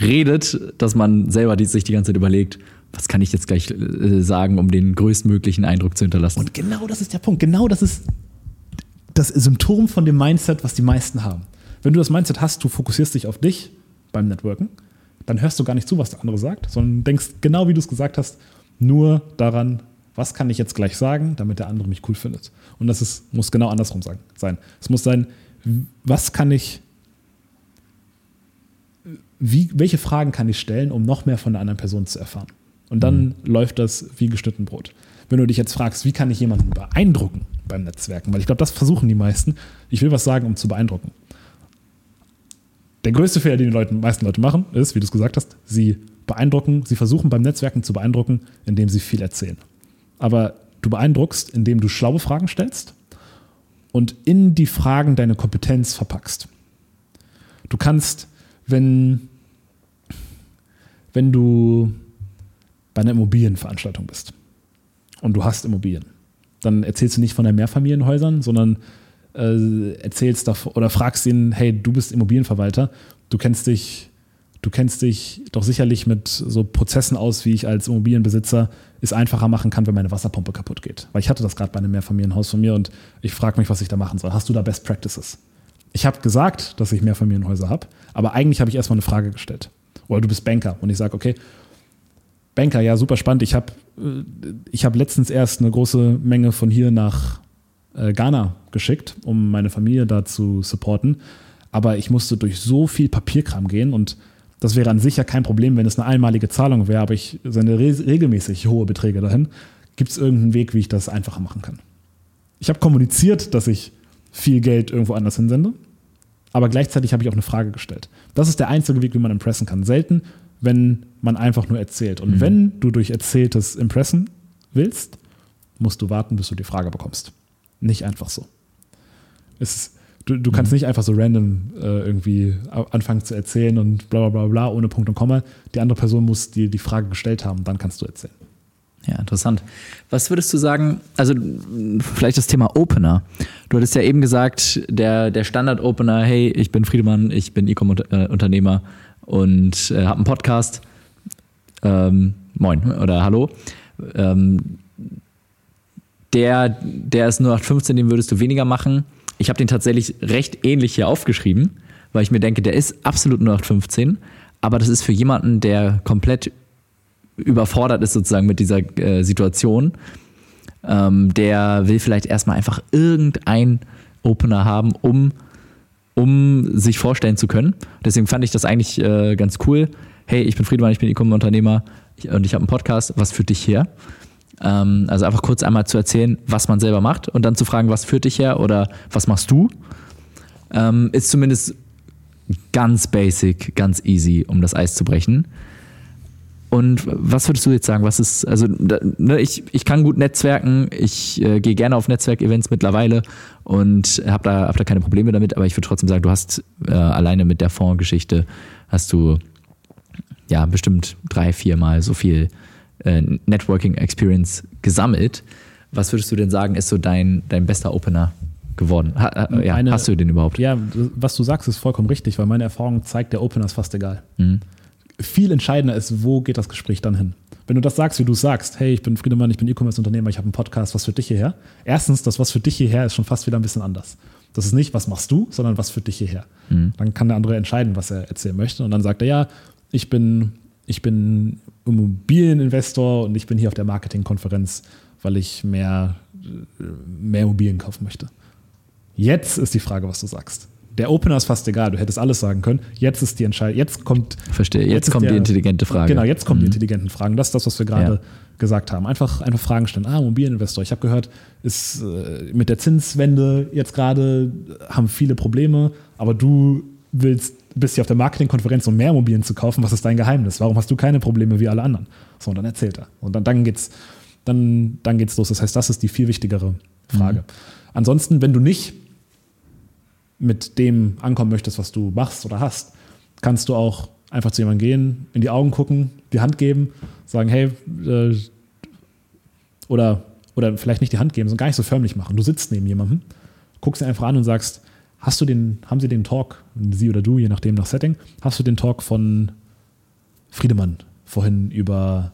redet, dass man selber die, sich die ganze Zeit überlegt, was kann ich jetzt gleich äh, sagen, um den größtmöglichen Eindruck zu hinterlassen. Und genau das ist der Punkt. Genau das ist das Symptom von dem Mindset, was die meisten haben. Wenn du das Mindset hast, du fokussierst dich auf dich beim Networken, dann hörst du gar nicht zu, was der andere sagt, sondern denkst genau wie du es gesagt hast, nur daran, Was kann ich jetzt gleich sagen, damit der andere mich cool findet? Und das ist, muss genau andersrum sein. Es muss sein, was kann ich, wie, welche Fragen kann ich stellen, um noch mehr von der anderen Person zu erfahren? Und dann mhm. läuft das wie geschnitten Brot. Wenn du dich jetzt fragst, wie kann ich jemanden beeindrucken beim Netzwerken, weil ich glaube, das versuchen die meisten. Ich will was sagen, um zu beeindrucken. Der größte Fehler, den die Leute, meisten Leute machen, ist, wie du es gesagt hast, sie beeindrucken, sie versuchen beim Netzwerken zu beeindrucken, indem sie viel erzählen. Aber du beeindruckst, indem du schlaue Fragen stellst und in die Fragen deine Kompetenz verpackst. Du kannst, wenn, wenn du bei einer Immobilienveranstaltung bist und du hast Immobilien, dann erzählst du nicht von deinen Mehrfamilienhäusern, sondern äh, erzählst davor oder fragst ihn, hey, du bist Immobilienverwalter, du kennst dich, du kennst dich doch sicherlich mit so Prozessen aus, wie ich als Immobilienbesitzer es einfacher machen kann, wenn meine Wasserpumpe kaputt geht. Weil ich hatte das gerade bei einem Mehrfamilienhaus von mir und ich frage mich, was ich da machen soll. Hast du da Best Practices? Ich habe gesagt, dass ich Mehrfamilienhäuser habe, aber eigentlich habe ich erstmal eine Frage gestellt. Oder du bist Banker und ich sage, okay, Banker, ja, super spannend. Ich habe äh, ich hab letztens erst eine große Menge von hier nach äh, Ghana geschickt, um meine Familie da zu supporten. Aber ich musste durch so viel Papierkram gehen und das wäre an sich ja kein Problem, wenn es eine einmalige Zahlung wäre, aber ich sende re regelmäßig hohe Beträge dahin. Gibt es irgendeinen Weg, wie ich das einfacher machen kann? Ich habe kommuniziert, dass ich viel Geld irgendwo anders hinsende, aber gleichzeitig habe ich auch eine Frage gestellt. Das ist der einzige Weg, wie man impressen kann. Selten, wenn man einfach nur erzählt. Und mhm. wenn du durch Erzähltes impressen willst, musst du warten, bis du die Frage bekommst. Nicht einfach so. Es, du, du kannst mhm. nicht einfach so random äh, irgendwie anfangen zu erzählen und bla bla bla bla ohne Punkt und Komma. Die andere Person muss dir die Frage gestellt haben, dann kannst du erzählen. Ja, interessant. Was würdest du sagen, also vielleicht das Thema Opener. Du hattest ja eben gesagt, der, der Standard-Opener, hey, ich bin Friedemann, ich bin E-Com-Unternehmer und äh, habe einen Podcast. Ähm, moin oder hallo. Ähm, der, der ist 0815, den würdest du weniger machen. Ich habe den tatsächlich recht ähnlich hier aufgeschrieben, weil ich mir denke, der ist absolut 0815, aber das ist für jemanden, der komplett überfordert ist sozusagen mit dieser äh, Situation, ähm, der will vielleicht erstmal einfach irgendein Opener haben, um, um sich vorstellen zu können. Deswegen fand ich das eigentlich äh, ganz cool. Hey, ich bin Friedemann, ich bin E-Commerce-Unternehmer und ich habe einen Podcast, was führt dich her? Ähm, also einfach kurz einmal zu erzählen, was man selber macht und dann zu fragen, was führt dich her oder was machst du, ähm, ist zumindest ganz basic, ganz easy, um das Eis zu brechen. Und was würdest du jetzt sagen? Was ist, also ne, ich, ich kann gut netzwerken, ich äh, gehe gerne auf Netzwerkevents mittlerweile und habe da, hab da keine Probleme damit, aber ich würde trotzdem sagen, du hast äh, alleine mit der Fondsgeschichte hast du ja bestimmt drei, vier Mal so viel äh, Networking Experience gesammelt. Was würdest du denn sagen, ist so dein, dein bester Opener geworden? Ha, äh, ja, Eine, hast du den überhaupt? Ja, was du sagst, ist vollkommen richtig, weil meine Erfahrung zeigt, der Opener ist fast egal. Mhm. Viel entscheidender ist, wo geht das Gespräch dann hin? Wenn du das sagst, wie du sagst, hey, ich bin Friedemann, ich bin E-Commerce-Unternehmer, ich habe einen Podcast, was für dich hierher? Erstens, das was für dich hierher ist schon fast wieder ein bisschen anders. Das ist nicht, was machst du, sondern was für dich hierher. Mhm. Dann kann der andere entscheiden, was er erzählen möchte. Und dann sagt er, ja, ich bin ich bin Immobilieninvestor und ich bin hier auf der Marketingkonferenz, weil ich mehr, mehr Immobilien kaufen möchte. Jetzt ist die Frage, was du sagst. Der Opener ist fast egal, du hättest alles sagen können. Jetzt ist die Entscheidung, jetzt kommt. Verstehe, jetzt, jetzt kommt der, die intelligente Frage. Genau, jetzt kommen mhm. die intelligenten Fragen. Das ist das, was wir gerade ja. gesagt haben. Einfach, einfach Fragen stellen. Ah, Immobilieninvestor. Ich habe gehört, ist äh, mit der Zinswende jetzt gerade haben viele Probleme, aber du willst bist hier auf der Marketingkonferenz, um mehr Immobilien zu kaufen. Was ist dein Geheimnis? Warum hast du keine Probleme wie alle anderen? So, und dann erzählt er. Und dann, dann geht's, dann, dann geht's los. Das heißt, das ist die viel wichtigere Frage. Mhm. Ansonsten, wenn du nicht mit dem ankommen möchtest, was du machst oder hast, kannst du auch einfach zu jemandem gehen, in die Augen gucken, die Hand geben, sagen, hey, äh, oder, oder vielleicht nicht die Hand geben, sondern gar nicht so förmlich machen. Du sitzt neben jemandem, guckst ihn einfach an und sagst, Hast du den, haben Sie den Talk, Sie oder du, je nachdem nach Setting, hast du den Talk von Friedemann vorhin über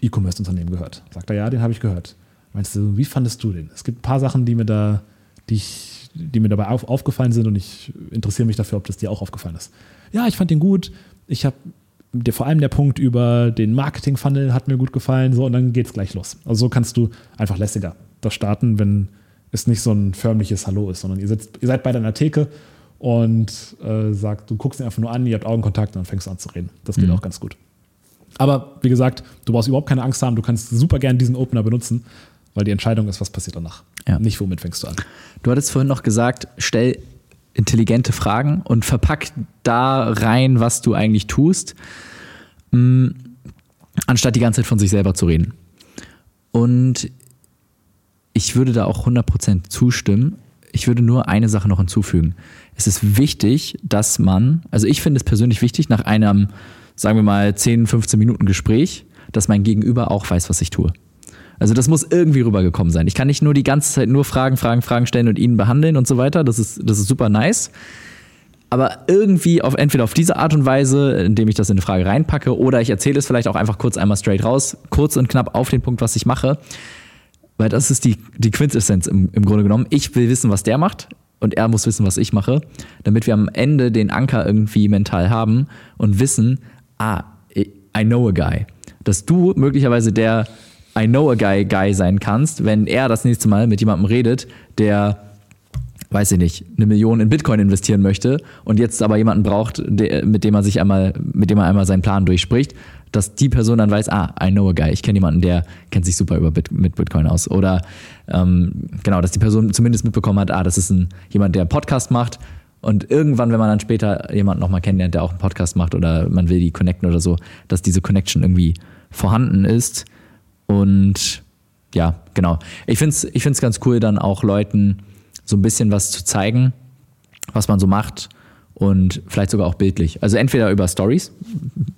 E-Commerce-Unternehmen gehört? Sagt er, ja, den habe ich gehört. Meinst du, wie fandest du den? Es gibt ein paar Sachen, die mir da, die ich, die mir dabei auf, aufgefallen sind und ich interessiere mich dafür, ob das dir auch aufgefallen ist. Ja, ich fand den gut. Ich habe der, vor allem der Punkt über den Marketing-Funnel hat mir gut gefallen, so und dann geht's gleich los. Also so kannst du einfach lässiger das starten, wenn es nicht so ein förmliches Hallo ist, sondern ihr, sitzt, ihr seid bei deiner Theke und äh, sagt, du guckst ihn einfach nur an, ihr habt Augenkontakt und dann fängst du an zu reden. Das geht Mhm. auch ganz gut. Aber wie gesagt, du brauchst überhaupt keine Angst haben, du kannst super gern diesen Opener benutzen, weil die Entscheidung ist, was passiert danach. Ja. Nicht, womit fängst du an. Du hattest vorhin noch gesagt, stell intelligente Fragen und verpack da rein, was du eigentlich tust, mh, anstatt die ganze Zeit von sich selber zu reden. Und ich würde da auch 100% zustimmen. Ich würde nur eine Sache noch hinzufügen. Es ist wichtig, dass man, also ich finde es persönlich wichtig, nach einem, sagen wir mal, 10, 15 Minuten Gespräch, dass mein Gegenüber auch weiß, was ich tue. Also das muss irgendwie rübergekommen sein. Ich kann nicht nur die ganze Zeit nur Fragen, Fragen, Fragen stellen und ihn behandeln und so weiter. Das ist, das ist super nice. Aber irgendwie auf entweder auf diese Art und Weise, indem ich das in eine Frage reinpacke, oder ich erzähle es vielleicht auch einfach kurz einmal straight raus, kurz und knapp auf den Punkt, was ich mache. Weil das ist die, die Quintessenz im, im Grunde genommen. Ich will wissen, was der macht und er muss wissen, was ich mache, damit wir am Ende den Anker irgendwie mental haben und wissen, ah, I know a guy. Dass du möglicherweise der I know a guy Guy sein kannst, wenn er das nächste Mal mit jemandem redet, der weiß ich nicht, eine Million in Bitcoin investieren möchte und jetzt aber jemanden braucht, mit dem er sich einmal, mit dem er einmal seinen Plan durchspricht, dass die Person dann weiß, ah, I know a guy, ich kenne jemanden, der kennt sich super über Bit, mit Bitcoin aus. Oder ähm, genau, dass die Person zumindest mitbekommen hat, ah, das ist ein, jemand, der einen Podcast macht. Und irgendwann, wenn man dann später jemanden nochmal kennenlernt, der auch einen Podcast macht oder man will die connecten oder so, dass diese Connection irgendwie vorhanden ist. Und ja, genau. Ich finde es ich find's ganz cool, dann auch Leuten so ein bisschen was zu zeigen, was man so macht und vielleicht sogar auch bildlich. Also entweder über Stories.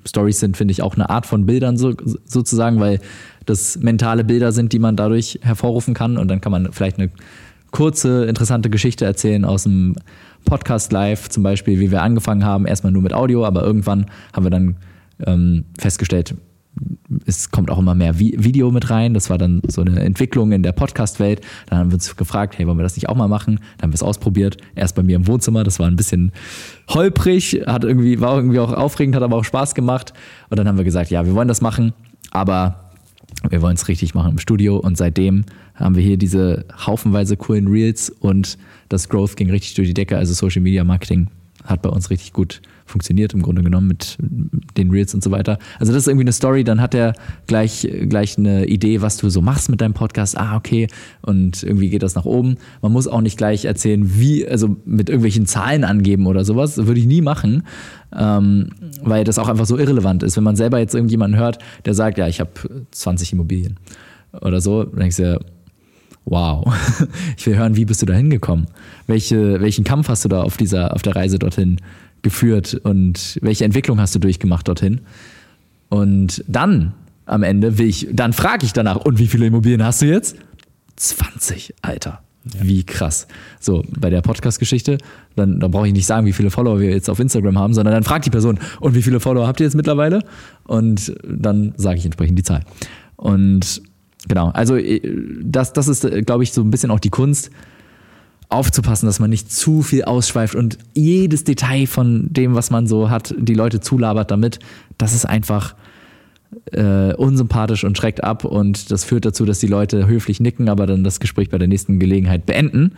Stories sind, finde ich, auch eine Art von Bildern so, sozusagen, weil das mentale Bilder sind, die man dadurch hervorrufen kann und dann kann man vielleicht eine kurze, interessante Geschichte erzählen aus dem Podcast live, zum Beispiel, wie wir angefangen haben, erstmal nur mit Audio, aber irgendwann haben wir dann ähm, festgestellt, es kommt auch immer mehr Vi Video mit rein. Das war dann so eine Entwicklung in der Podcast-Welt. Dann haben wir uns gefragt, hey, wollen wir das nicht auch mal machen? Dann haben wir es ausprobiert. Erst bei mir im Wohnzimmer. Das war ein bisschen holprig, hat irgendwie, war irgendwie auch aufregend, hat aber auch Spaß gemacht. Und dann haben wir gesagt, ja, wir wollen das machen, aber wir wollen es richtig machen im Studio. Und seitdem haben wir hier diese haufenweise coolen Reels und das Growth ging richtig durch die Decke. Also Social Media Marketing hat bei uns richtig gut funktioniert im Grunde genommen mit den Reels und so weiter. Also das ist irgendwie eine Story, dann hat er gleich, gleich eine Idee, was du so machst mit deinem Podcast. Ah, okay. Und irgendwie geht das nach oben. Man muss auch nicht gleich erzählen, wie, also mit irgendwelchen Zahlen angeben oder sowas. Würde ich nie machen, ähm, weil das auch einfach so irrelevant ist. Wenn man selber jetzt irgendjemanden hört, der sagt, ja, ich habe 20 Immobilien oder so, dann denkst du ja, wow, ich will hören, wie bist du da hingekommen? Welche, welchen Kampf hast du da auf dieser, auf der Reise dorthin geführt und welche Entwicklung hast du durchgemacht dorthin? Und dann am Ende will ich, dann frage ich danach, und wie viele Immobilien hast du jetzt? 20, Alter. Wie krass. So, bei der Podcast-Geschichte, dann, dann brauche ich nicht sagen, wie viele Follower wir jetzt auf Instagram haben, sondern dann fragt die Person, und wie viele Follower habt ihr jetzt mittlerweile? Und dann sage ich entsprechend die Zahl. Und genau, also das, das ist, glaube ich, so ein bisschen auch die Kunst, aufzupassen, dass man nicht zu viel ausschweift und jedes Detail von dem, was man so hat, die Leute zulabert damit. Das ist einfach äh, unsympathisch und schreckt ab und das führt dazu, dass die Leute höflich nicken, aber dann das Gespräch bei der nächsten Gelegenheit beenden.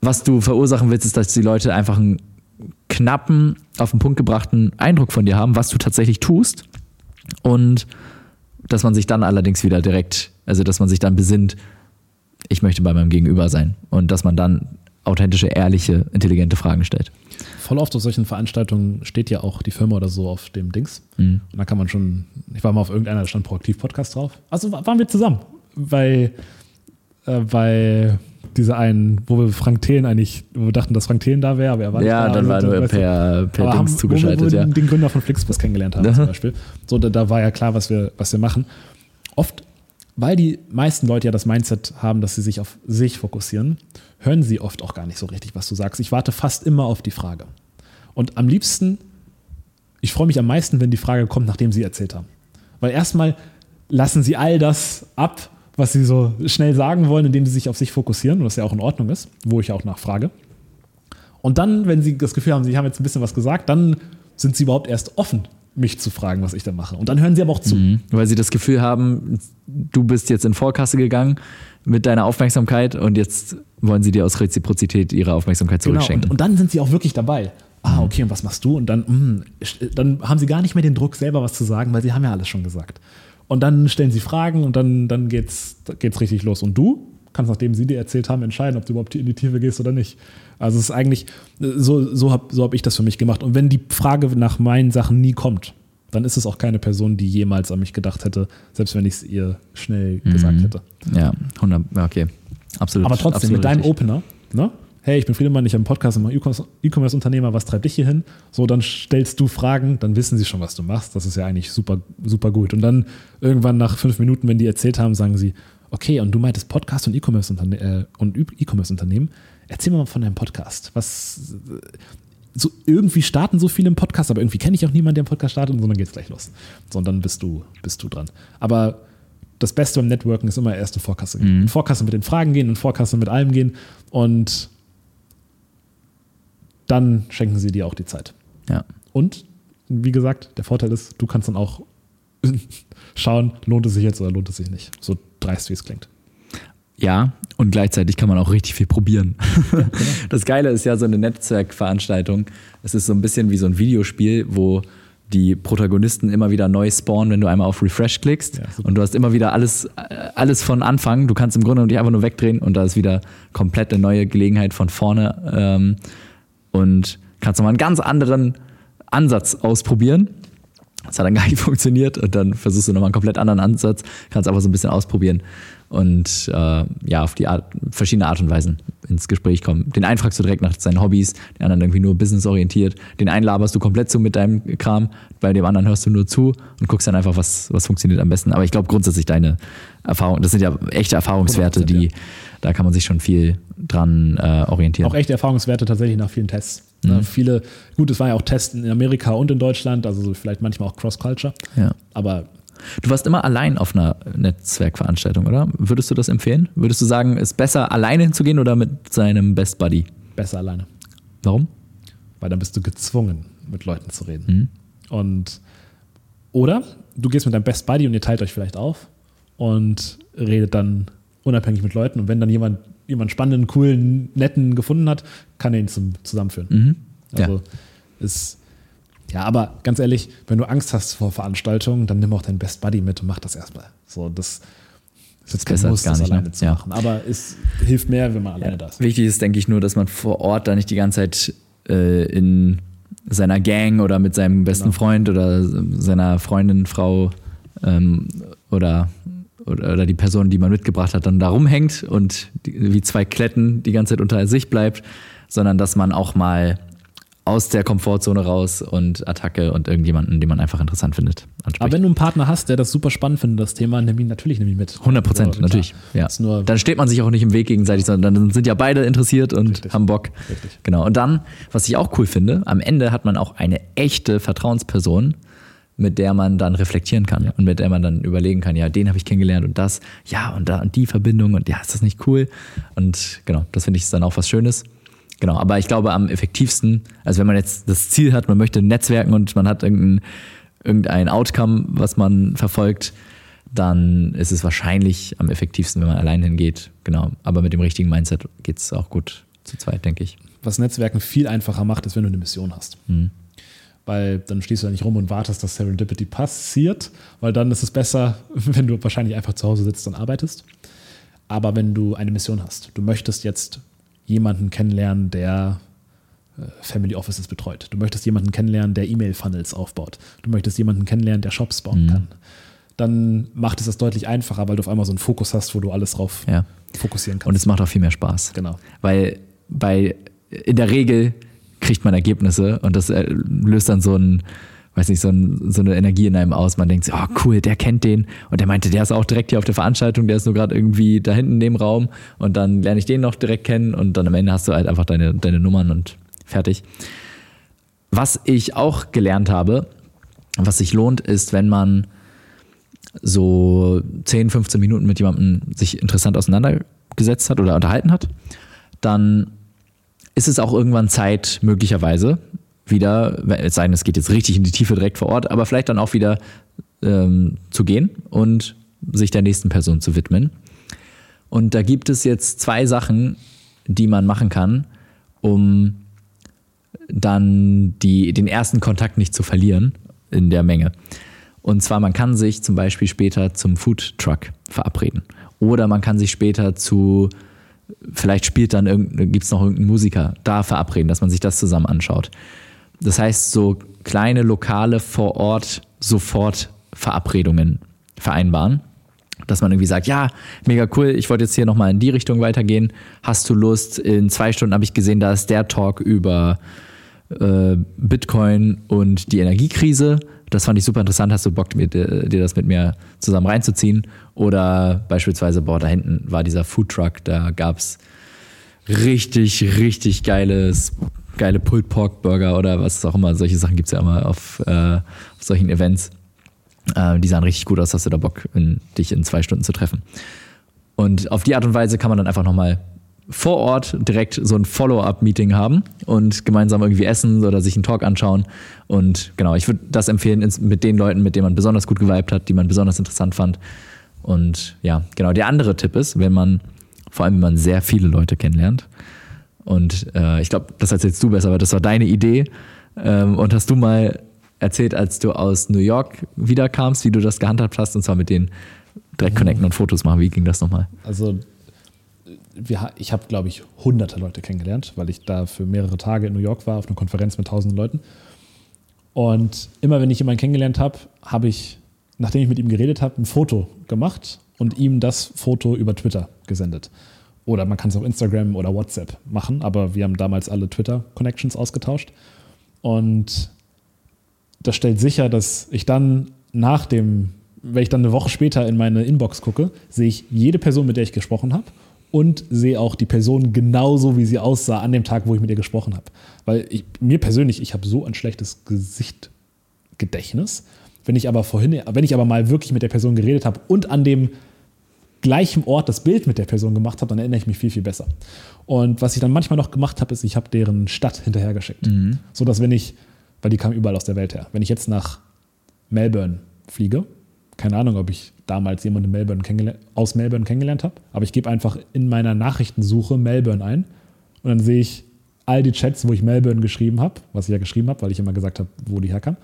Was du verursachen willst, ist, dass die Leute einfach einen knappen, auf den Punkt gebrachten Eindruck von dir haben, was du tatsächlich tust und dass man sich dann allerdings wieder direkt, also dass man sich dann besinnt, ich möchte bei meinem Gegenüber sein und dass man dann authentische, ehrliche, intelligente Fragen stellt. Voll oft auf solchen Veranstaltungen steht ja auch die Firma oder so auf dem Dings. Mhm. Und da kann man schon, ich war mal auf irgendeiner, da stand Proaktiv-Podcast drauf. Also waren wir zusammen, weil, äh, weil diese einen, wo wir Frank Thelen eigentlich, wo wir dachten, dass Frank Thelen da wäre, aber er war ja, nicht da. dann war nur per, per Dings haben, zugeschaltet, wo wir, wo ja. den Gründer von Flixbus kennengelernt haben zum Beispiel. So, da, da war ja klar, was wir, was wir machen. Oft weil die meisten Leute ja das Mindset haben, dass sie sich auf sich fokussieren, hören sie oft auch gar nicht so richtig, was du sagst. Ich warte fast immer auf die Frage. Und am liebsten, ich freue mich am meisten, wenn die Frage kommt, nachdem sie erzählt haben. Weil erstmal lassen sie all das ab, was sie so schnell sagen wollen, indem sie sich auf sich fokussieren, was ja auch in Ordnung ist, wo ich auch nachfrage. Und dann, wenn sie das Gefühl haben, sie haben jetzt ein bisschen was gesagt, dann sind sie überhaupt erst offen mich zu fragen, was ich da mache. Und dann hören sie aber auch zu. Mhm. Weil sie das Gefühl haben, du bist jetzt in Vorkasse gegangen mit deiner Aufmerksamkeit und jetzt wollen sie dir aus Reziprozität ihre Aufmerksamkeit Genau. zurückschenken. Und, und dann sind sie auch wirklich dabei. Ah, okay, und was machst du? Und dann, mm, dann haben sie gar nicht mehr den Druck, selber was zu sagen, weil sie haben ja alles schon gesagt. Und dann stellen sie Fragen und dann, dann geht's, geht's richtig los. Und du kannst, nachdem sie dir erzählt haben, entscheiden, ob du überhaupt in die Tiefe gehst oder nicht. Also es ist eigentlich, so, so habe so hab ich das für mich gemacht. Und wenn die Frage nach meinen Sachen nie kommt, dann ist es auch keine Person, die jemals an mich gedacht hätte, selbst wenn ich es ihr schnell gesagt hätte. ja, 100, ja, okay. Absolut. Aber trotzdem, absolut mit deinem richtig. Opener, ne? Hey, ich bin Friedemann, ich habe einen Podcast und mache E-Commerce-Unternehmer, was treibt dich hier hin? So, dann stellst du Fragen, dann wissen sie schon, was du machst. Das ist ja eigentlich super, super gut. Und dann irgendwann nach fünf Minuten, wenn die erzählt haben, sagen sie, okay, und du meintest Podcast und E-Commerce-Unterne äh, E-Commerce-Unternehmen. Erzähl mir mal von deinem Podcast. Was, so irgendwie starten so viele im Podcast, aber irgendwie kenne ich auch niemanden, der einen Podcast startet und so, dann geht's gleich los. So, und dann bist du, bist du dran. Aber das Beste beim Networken ist immer erst in Vorkasse gehen. In Vorkasse mit den Fragen gehen, in Vorkasse mit allem gehen und dann schenken sie dir auch die Zeit. Ja. Und wie gesagt, der Vorteil ist, du kannst dann auch schauen, lohnt es sich jetzt oder lohnt es sich nicht. So dreist, wie es klingt. Ja, und gleichzeitig kann man auch richtig viel probieren. Das Geile ist ja so eine Netzwerkveranstaltung. Es ist so ein bisschen wie so ein Videospiel, wo die Protagonisten immer wieder neu spawnen, wenn du einmal auf Refresh klickst. Ja, und du hast immer wieder alles, alles von Anfang. Du kannst im Grunde dich einfach nur wegdrehen und da ist wieder komplett eine neue Gelegenheit von vorne. Ähm, und kannst nochmal einen ganz anderen Ansatz ausprobieren. Das hat dann gar nicht funktioniert und dann versuchst du nochmal einen komplett anderen Ansatz, kannst einfach so ein bisschen ausprobieren und äh, ja, auf die Art, verschiedene Art und Weisen ins Gespräch kommen. Den einen fragst du direkt nach seinen Hobbys, den anderen irgendwie nur businessorientiert, den einen laberst du komplett zu mit deinem Kram, bei dem anderen hörst du nur zu und guckst dann einfach, was, was funktioniert am besten. Aber ich glaube grundsätzlich deine Erfahrung, das sind ja echte Erfahrungswerte, 100%, die, ja. da kann man sich schon viel dran äh, orientieren. Auch echte Erfahrungswerte tatsächlich nach vielen Tests. Mhm. Ne, viele, gut, es war ja auch Tests in Amerika und in Deutschland, also so vielleicht manchmal auch Cross-Culture. Ja. Aber Du warst immer allein auf einer Netzwerkveranstaltung, oder? Würdest du das empfehlen? Würdest du sagen, es ist besser, alleine hinzugehen oder mit seinem Best Buddy? besser alleine. Warum? Weil dann bist du gezwungen, mit Leuten zu reden. Mhm. Und oder du gehst mit deinem Best Buddy und ihr teilt euch vielleicht auf und redet dann unabhängig mit Leuten. Und wenn dann jemand jemand spannenden, coolen, netten gefunden hat, kann er ihn zum Zusammenführen. Mhm. Ja. Also ist ja, aber ganz ehrlich, wenn du Angst hast vor Veranstaltungen, dann nimm auch deinen Best Buddy mit und mach das erstmal. So, das ist jetzt kein Besser Muss, gar das nicht, ne? alleine zu Ja. machen. Aber es hilft mehr, wenn man alleine da ist. Wichtig ist, denke ich, nur, dass man vor Ort da nicht die ganze Zeit äh, in seiner Gang oder mit seinem besten Genau. Freund oder seiner Freundin, Frau ähm, oder, oder, die Person, die man mitgebracht hat, dann da rumhängt und die, wie zwei Kletten die ganze Zeit unter sich bleibt, sondern dass man auch mal aus der Komfortzone raus und Attacke und irgendjemanden, den man einfach interessant findet, anspricht. Aber wenn du einen Partner hast, der das super spannend findet, das Thema, nimm ihn natürlich nimm ihn mit. 100 Prozent, Also, natürlich. Ja. Dann steht man sich auch nicht im Weg gegenseitig, sondern dann sind ja beide interessiert und Richtig. haben Bock. Richtig. Genau. Und dann, was ich auch cool finde, am Ende hat man auch eine echte Vertrauensperson, mit der man dann reflektieren kann und mit der man dann überlegen kann, ja, den habe ich kennengelernt und das, ja, und da und die Verbindung und ja, ist das nicht cool? Und genau, das finde ich dann auch was Schönes. Genau, aber ich glaube am effektivsten, also wenn man jetzt das Ziel hat, man möchte netzwerken und man hat irgendein, irgendein Outcome, was man verfolgt, dann ist es wahrscheinlich am effektivsten, wenn man allein hingeht. Genau, aber mit dem richtigen Mindset geht es auch gut zu zweit, denke ich. was Netzwerken viel einfacher macht, ist, wenn du eine Mission hast. Mhm. Weil dann stehst du da nicht rum und wartest, dass Serendipity passiert, weil dann ist es besser, wenn du wahrscheinlich einfach zu Hause sitzt und arbeitest. Aber wenn du eine Mission hast, du möchtest jetzt jemanden kennenlernen, der äh, Family Offices betreut. Du möchtest jemanden kennenlernen, der E-Mail-Funnels aufbaut. Du möchtest jemanden kennenlernen, der Shops bauen Mhm. kann. Dann macht es das deutlich einfacher, weil du auf einmal so einen Fokus hast, wo du alles drauf Ja. fokussieren kannst. Und es macht auch viel mehr Spaß. genau. Weil bei in der Regel kriegt man Ergebnisse und das äh, löst dann so ein, weiß nicht, so, ein, so eine Energie in einem aus. Man denkt sich, oh cool, der kennt den und der meinte, der ist auch direkt hier auf der Veranstaltung, der ist nur gerade irgendwie da hinten in dem Raum und dann lerne ich den noch direkt kennen und dann am Ende hast du halt einfach deine, deine Nummern und fertig. Was ich auch gelernt habe, was sich lohnt, ist, wenn man so 10, 15 Minuten mit jemandem sich interessant auseinandergesetzt hat oder unterhalten hat, dann ist es auch irgendwann Zeit, möglicherweise, wieder, es sei denn, es geht jetzt richtig in die Tiefe direkt vor Ort, aber vielleicht dann auch wieder ähm, zu gehen und sich der nächsten Person zu widmen. Und da gibt es jetzt zwei Sachen, die man machen kann, um dann die, den ersten Kontakt nicht zu verlieren in der Menge. Und zwar, man kann sich zum Beispiel später zum Food Truck verabreden. Oder man kann sich später zu, vielleicht spielt dann gibt es noch irgendeinen Musiker da verabreden, dass man sich das zusammen anschaut. Das heißt, so kleine lokale vor Ort sofort Verabredungen vereinbaren. Dass man irgendwie sagt, ja, mega cool, ich wollte jetzt hier nochmal in die Richtung weitergehen. Hast du Lust? In zwei Stunden habe ich gesehen, da ist der Talk über äh, Bitcoin und die Energiekrise. Das fand ich super interessant. Hast du Bock, dir, dir das mit mir zusammen reinzuziehen? Oder beispielsweise, boah, da hinten war dieser Food Truck, da gab es richtig, richtig geiles, geile Pulled Pork Burger oder was auch immer. Solche Sachen gibt es ja immer auf, äh, auf solchen Events. Äh, die sahen richtig gut aus, hast du da Bock, in, dich in zwei Stunden zu treffen. Und auf die Art und Weise kann man dann einfach nochmal vor Ort direkt so ein Follow-up-Meeting haben und gemeinsam irgendwie essen oder sich einen Talk anschauen. Und genau, ich würde das empfehlen mit den Leuten, mit denen man besonders gut geweibt hat, die man besonders interessant fand. Und ja, genau, der andere Tipp ist, wenn man, vor allem wenn man sehr viele Leute kennenlernt, und äh, ich glaube, das erzählst du besser, aber das war deine Idee. Ähm, und hast du mal erzählt, als du aus New York wiederkamst, wie du das gehandhabt hast, und zwar mit denen direkt connecten und Fotos machen. Wie ging das nochmal? Also wir, ich habe, glaube ich, hunderte Leute kennengelernt, weil ich da für mehrere Tage in New York war, auf einer Konferenz mit tausenden Leuten. Und immer wenn ich jemanden kennengelernt habe, habe ich, nachdem ich mit ihm geredet habe, ein Foto gemacht und ihm das Foto über Twitter gesendet. Oder man kann es auf Instagram oder WhatsApp machen, aber wir haben damals alle Twitter-Connections ausgetauscht. Und das stellt sicher, dass ich dann nach dem, wenn ich dann eine Woche später in meine Inbox gucke, sehe ich jede Person, mit der ich gesprochen habe und sehe auch die Person genauso, wie sie aussah an dem Tag, wo ich mit ihr gesprochen habe. Weil ich, mir persönlich, ich habe so ein schlechtes Gesichtgedächtnis. Wenn ich aber vorhin, wenn ich aber mal wirklich mit der Person geredet habe und an dem gleichen Ort das Bild mit der Person gemacht habe, dann erinnere ich mich viel, viel besser. Und was ich dann manchmal noch gemacht habe, ist, ich habe deren Stadt hinterhergeschickt. Mhm. So dass wenn ich, weil die kamen überall aus der Welt her, wenn ich jetzt nach Melbourne fliege, keine Ahnung, ob ich damals jemanden Melbourne aus Melbourne kennengelernt habe, aber ich gebe einfach in meiner Nachrichtensuche Melbourne ein. Und dann sehe ich all die Chats, wo ich Melbourne geschrieben habe, was ich ja geschrieben habe, weil ich immer gesagt habe, wo die herkam.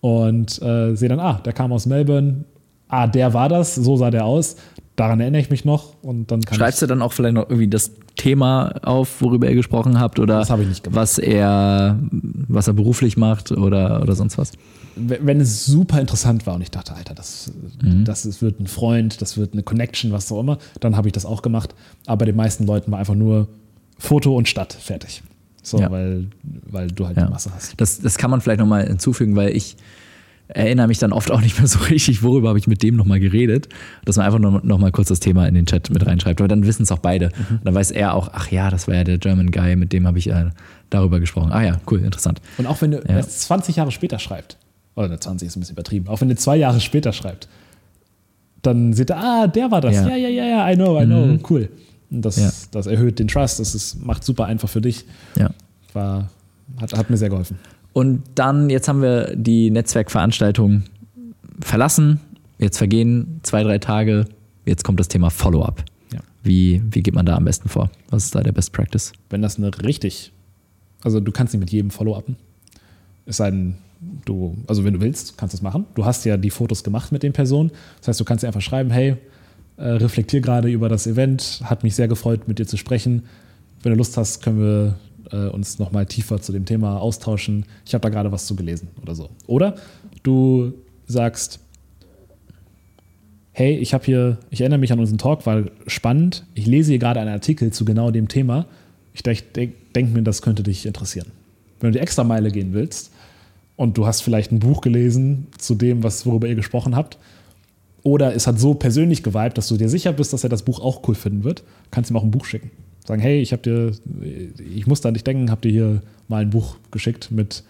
Und äh, sehe dann, ah, der kam aus Melbourne, ah, der war das, so sah der aus, daran erinnere ich mich noch. Und dann kann Schreibst du dann auch vielleicht noch irgendwie das Thema auf, worüber ihr gesprochen habt? Oder was er, was er beruflich macht oder, oder sonst was? Wenn es super interessant war und ich dachte, Alter, das, mhm. das wird ein Freund, das wird eine Connection, was auch immer, dann habe ich das auch gemacht. Aber bei den meisten Leuten war einfach nur Foto und Stadt fertig. So, ja. weil, weil du halt ja. die Masse hast. Das, das kann man vielleicht nochmal hinzufügen, weil ich erinnere mich dann oft auch nicht mehr so richtig, worüber habe ich mit dem nochmal geredet, dass man einfach noch, noch mal kurz das Thema in den Chat mit reinschreibt. Aber dann wissen es auch beide. Mhm. Dann weiß er auch, ach ja, das war ja der German Guy, mit dem habe ich äh, darüber gesprochen. Ah ja, cool, interessant. Und auch wenn du ja. erst 20 Jahre später schreibt, oder 20 ist ein bisschen übertrieben, auch wenn du zwei Jahre später schreibt, dann sieht er, ah, der war das. Ja, ja, ja, ja, I know, I know, mhm. cool. Das, ja. das erhöht den Trust, das ist, macht super einfach für dich. Ja. War, hat, hat mir sehr geholfen. Und dann, jetzt haben wir die Netzwerkveranstaltung verlassen. Jetzt vergehen zwei, drei Tage. Jetzt kommt das Thema Follow-up. Ja. Wie, wie geht man da am besten vor? Was ist da der Best Practice? Wenn das eine richtig, also du kannst nicht mit jedem Follow-upen. Es sei denn, du, also wenn du willst, kannst du es machen. Du hast ja die Fotos gemacht mit den Personen. Das heißt, du kannst dir einfach schreiben, hey, äh, reflektier gerade über das Event, hat mich sehr gefreut, mit dir zu sprechen. Wenn du Lust hast, können wir äh, uns nochmal tiefer zu dem Thema austauschen. Ich habe da gerade was zu gelesen oder so. Oder du sagst, hey, ich habe hier, ich erinnere mich an unseren Talk, war spannend. Ich lese hier gerade einen Artikel zu genau dem Thema. Ich denke denk mir, das könnte dich interessieren. Wenn du die extra Meile gehen willst und du hast vielleicht ein Buch gelesen zu dem, was, worüber ihr gesprochen habt, oder es hat so persönlich geweibt, dass du dir sicher bist, dass er das Buch auch cool finden wird, kannst du ihm auch ein Buch schicken sagen, hey, ich habe dir, ich musste an dich denken, habe dir hier mal ein Buch geschickt mit,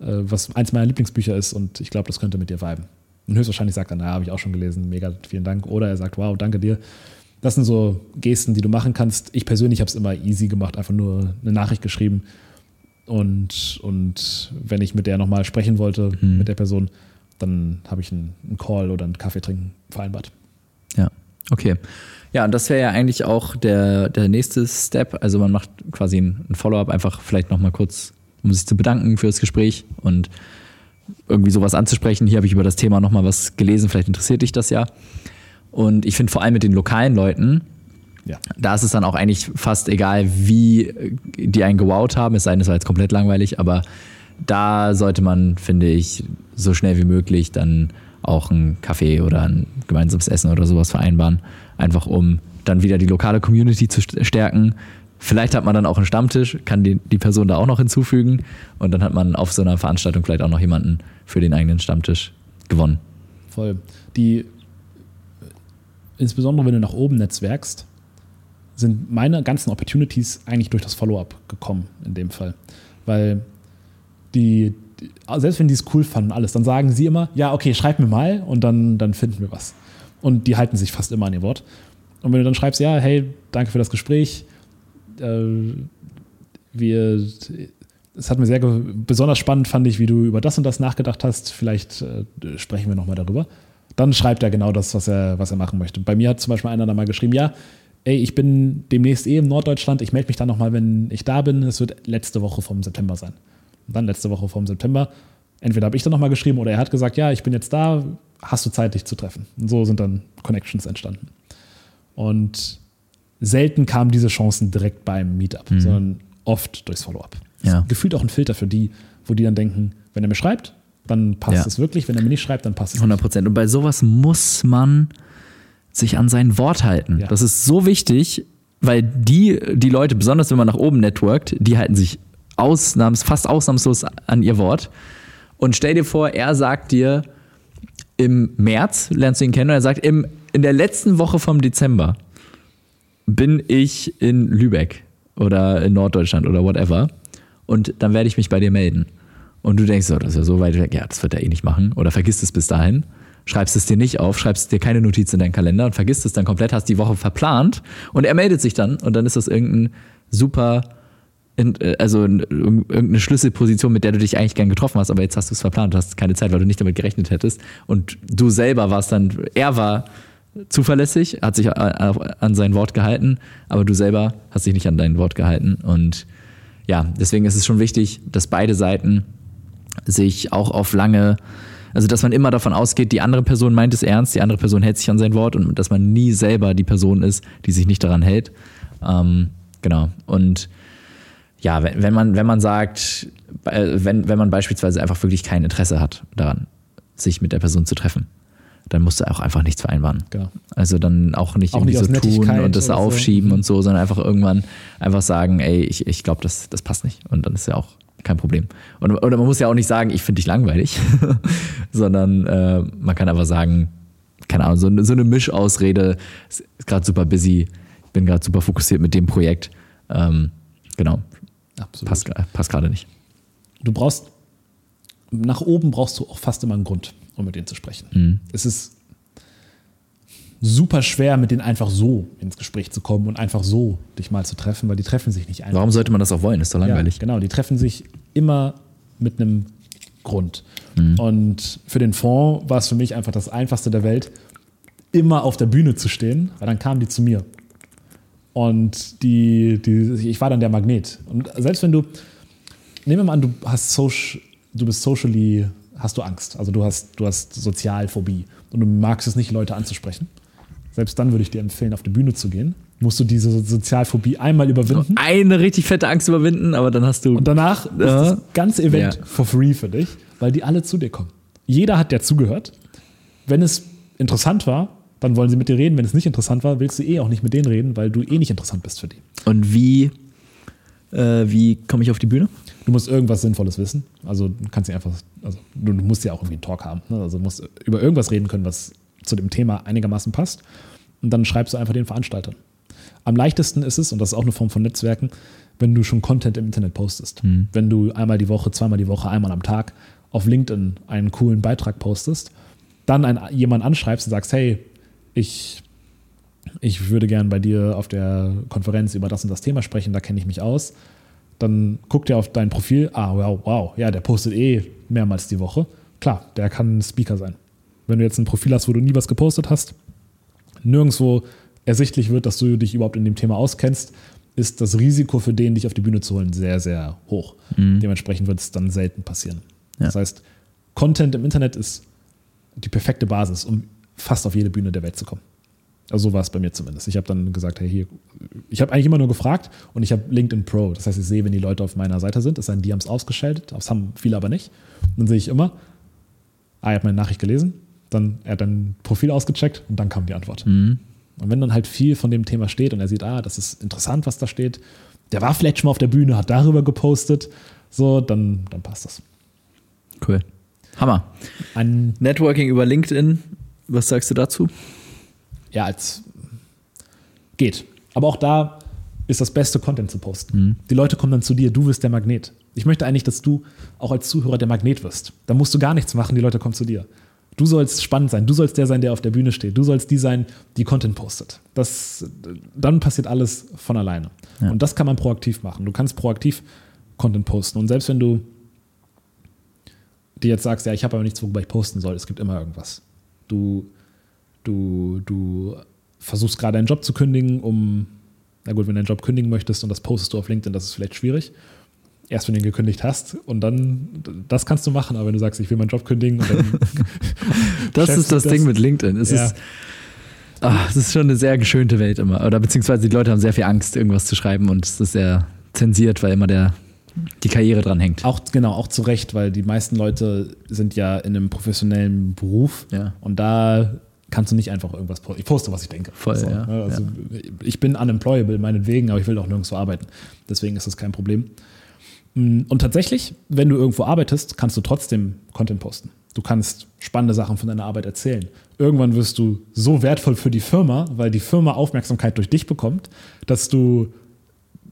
äh, was eins meiner Lieblingsbücher ist und ich glaube, das könnte mit dir viben. Und höchstwahrscheinlich sagt er, naja, habe ich auch schon gelesen, mega, vielen Dank. Oder er sagt, wow, danke dir. Das sind so Gesten, die du machen kannst. Ich persönlich habe es immer easy gemacht, einfach nur eine Nachricht geschrieben. Und, und wenn ich mit der nochmal sprechen wollte, Mhm. mit der Person, dann habe ich einen, einen Call oder einen Kaffee trinken vereinbart. Ja, okay. Ja, und das wäre ja eigentlich auch der, der nächste Step. Also man macht quasi ein, ein Follow-up, einfach vielleicht nochmal kurz, um sich zu bedanken für das Gespräch und irgendwie sowas anzusprechen. Hier habe ich über das Thema nochmal was gelesen, vielleicht interessiert dich das ja. Und ich finde vor allem mit den lokalen Leuten, Ja. da ist es dann auch eigentlich fast egal, wie die einen gewowt haben, es sei denn, es war jetzt komplett langweilig, aber da sollte man, finde ich, so schnell wie möglich dann auch einen Kaffee oder ein gemeinsames Essen oder sowas vereinbaren, einfach um dann wieder die lokale Community zu st- stärken. Vielleicht hat man dann auch einen Stammtisch, kann die, die Person da auch noch hinzufügen und dann hat man auf so einer Veranstaltung vielleicht auch noch jemanden für den eigenen Stammtisch gewonnen. Voll. Die, insbesondere wenn du nach oben netzwerkst, sind meine ganzen Opportunities eigentlich durch das Follow-up gekommen in dem Fall. Weil die, die selbst wenn die es cool fanden, alles, dann sagen sie immer, ja, okay, schreib mir mal und dann, dann finden wir was. Und die halten sich fast immer an ihr Wort. Und wenn du dann schreibst, ja, hey, danke für das Gespräch, äh, wir, es hat mir sehr besonders spannend, fand ich, wie du über das und das nachgedacht hast. Vielleicht äh, sprechen wir nochmal darüber. Dann schreibt er genau das, was er, was er machen möchte. Bei mir hat zum Beispiel einer da mal geschrieben, ja, ey, ich bin demnächst eh im Norddeutschland, ich melde mich dann nochmal, wenn ich da bin. Es wird letzte Woche vom September sein. Und dann letzte Woche vom September. Entweder habe ich dann nochmal geschrieben oder er hat gesagt, ja, ich bin jetzt da, hast du Zeit, dich zu treffen. Und so sind dann Connections entstanden. Und selten kamen diese Chancen direkt beim Meetup, sondern oft durchs Follow-up. Ja. Gefühlt auch ein Filter für die, wo die dann denken, wenn er mir schreibt, dann passt Ja. es wirklich, wenn er mir nicht schreibt, dann passt es 100 Prozent. Und bei sowas muss man sich an sein Wort halten. Ja. Das ist so wichtig, weil die, die Leute, besonders wenn man nach oben networkt, die halten sich ausnahms, fast ausnahmslos an ihr Wort. Und stell dir vor, er sagt dir im März, lernst du ihn kennen, und er sagt, im, in der letzten Woche vom Dezember bin ich in Lübeck oder in Norddeutschland oder whatever. Und dann werde ich mich bei dir melden. Und du denkst so, das ist ja so weit weg, ja, das wird er eh nicht machen. Oder vergisst es bis dahin, schreibst es dir nicht auf, schreibst dir keine Notiz in deinen Kalender und vergisst es dann komplett, hast die Woche verplant und er meldet sich dann und dann ist das irgendein super, äh, also in- irgendeine Schlüsselposition, mit der du dich eigentlich gern getroffen hast, aber jetzt hast du es verplant, hast keine Zeit, weil du nicht damit gerechnet hättest. Und du selber warst dann, er war zuverlässig, hat sich a- an sein Wort gehalten, aber du selber hast dich nicht an dein Wort gehalten. Und ja, deswegen ist es schon wichtig, dass beide Seiten sich auch auf lange, also dass man immer davon ausgeht, die andere Person meint es ernst, die andere Person hält sich an sein Wort und dass man nie selber die Person ist, die sich nicht daran hält. Ähm, genau. Und ja, wenn, wenn man, wenn man sagt, äh, wenn, wenn man beispielsweise einfach wirklich kein Interesse hat daran, sich mit der Person zu treffen, dann musst du auch einfach nichts vereinbaren. Genau. Also dann auch nicht Auch irgendwie nicht so tun und das so. aufschieben Mhm. und so, sondern einfach irgendwann einfach sagen, ey, ich, ich glaube, das, das passt nicht. Und dann ist ja auch kein Problem. Und, oder man muss ja auch nicht sagen, ich finde dich langweilig, sondern äh, man kann einfach sagen, keine Ahnung, so, eine- so eine Mischausrede, ist gerade super busy, ich bin gerade super fokussiert mit dem Projekt. Ähm, genau, Absolut. passt, passt gerade nicht. Du brauchst, nach oben brauchst du auch fast immer einen Grund, um mit denen zu sprechen. Mhm. Es ist super schwer, mit denen einfach so ins Gespräch zu kommen und einfach so dich mal zu treffen, weil die treffen sich nicht einfach. Warum sollte man das auch wollen? Ist doch langweilig. Ja, genau, die treffen sich immer mit einem Grund. Mhm. Und für den Fonds war es für mich einfach das Einfachste der Welt, immer auf der Bühne zu stehen, weil dann kamen die zu mir. Und die, die, ich war dann der Magnet. Und selbst wenn du, nehmen wir mal an, du hast social, du bist socially, hast du Angst. Also du hast, du hast Sozialphobie und du magst es nicht, Leute anzusprechen. Selbst dann würde ich dir empfehlen, auf die Bühne zu gehen. Musst du diese Sozialphobie einmal überwinden. Eine richtig fette Angst überwinden, aber dann hast du. Und danach ist Ja. das ganze Event Ja. for free für dich, weil die alle zu dir kommen. Jeder hat dir zugehört. Wenn es interessant war, dann wollen sie mit dir reden. Wenn es nicht interessant war, willst du eh auch nicht mit denen reden, weil du eh nicht interessant bist für die. Und wie, äh, wie komme ich auf die Bühne? Du musst irgendwas Sinnvolles wissen. Also du kannst nicht einfach, also du, du musst ja auch irgendwie einen Talk haben. Ne? Also du musst über irgendwas reden können, was zu dem Thema einigermaßen passt. Und dann schreibst du einfach den Veranstaltern. Am leichtesten ist es, und das ist auch eine Form von Netzwerken, wenn du schon Content im Internet postest. Wenn du einmal die Woche, zweimal die Woche, einmal am Tag auf LinkedIn einen coolen Beitrag postest, dann einen, jemanden anschreibst und sagst, hey, ich, ich würde gern bei dir auf der Konferenz über das und das Thema sprechen, da kenne ich mich aus. dann guckt er auf dein Profil, ah, wow, wow, ja, der postet eh mehrmals die Woche. Klar, der kann ein Speaker sein. Wenn du jetzt ein Profil hast, wo du nie was gepostet hast, nirgendwo ersichtlich wird, dass du dich überhaupt in dem Thema auskennst, ist das Risiko für den, dich auf die Bühne zu holen, sehr, sehr hoch. Dementsprechend wird es dann selten passieren. Ja. Das heißt, Content im Internet ist die perfekte Basis, um fast auf jede Bühne der Welt zu kommen. Also so war es bei mir zumindest. Ich habe dann gesagt, hey, hier, ich habe eigentlich immer nur gefragt und ich habe LinkedIn Pro. Das heißt, ich sehe, wenn die Leute auf meiner Seite sind, es sei denn, die haben es ausgeschaltet, das haben viele aber nicht. dann sehe ich immer, ah, er hat meine Nachricht gelesen, dann er hat dein Profil ausgecheckt und dann kam die Antwort. Und wenn dann halt viel von dem Thema steht und er sieht, ah, das ist interessant, was da steht, der war vielleicht schon mal auf der Bühne, hat darüber gepostet, so, dann, dann passt das. Cool. Hammer. Ein, Networking über LinkedIn, was sagst du dazu? ja, als geht. Aber auch da ist das beste Content zu posten. Die Leute kommen dann zu dir, du wirst der Magnet. Ich möchte eigentlich, dass du auch als Zuhörer der Magnet wirst. Da musst du gar nichts machen, die Leute kommen zu dir. Du sollst spannend sein, du sollst der sein, der auf der Bühne steht, du sollst die sein, die Content postet. Das, dann passiert alles von alleine. Ja. Und das kann man proaktiv machen. Du kannst proaktiv Content posten. Und selbst wenn du dir jetzt sagst, ja, ich habe aber nichts, worüber ich posten soll, es gibt immer irgendwas. Du, du, du versuchst gerade einen Job zu kündigen, um, na gut, wenn du einen Job kündigen möchtest und das postest du auf LinkedIn, das ist vielleicht schwierig. Erst wenn du ihn gekündigt hast und dann, das kannst du machen, aber wenn du sagst, ich will meinen Job kündigen und dann Das ist das du Ding das? mit LinkedIn. Es Ja. ist, ah, es ist schon eine sehr geschönte Welt immer. Oder beziehungsweise die Leute haben sehr viel Angst, irgendwas zu schreiben und es ist sehr zensiert, weil immer der, die Karriere dran hängt. Auch, genau, auch zu Recht, weil die meisten Leute sind ja in einem professionellen Beruf Ja. und da kannst du nicht einfach irgendwas posten. Ich poste, was ich denke. Voll, ja, ne, Also Ich bin unemployable meinetwegen, aber ich will auch nirgendwo arbeiten. Deswegen ist das kein Problem. Mm, Und tatsächlich, wenn du irgendwo arbeitest, kannst du trotzdem Content posten. Du kannst spannende Sachen von deiner Arbeit erzählen. Irgendwann wirst du so wertvoll für die Firma, weil die Firma Aufmerksamkeit durch dich bekommt, dass du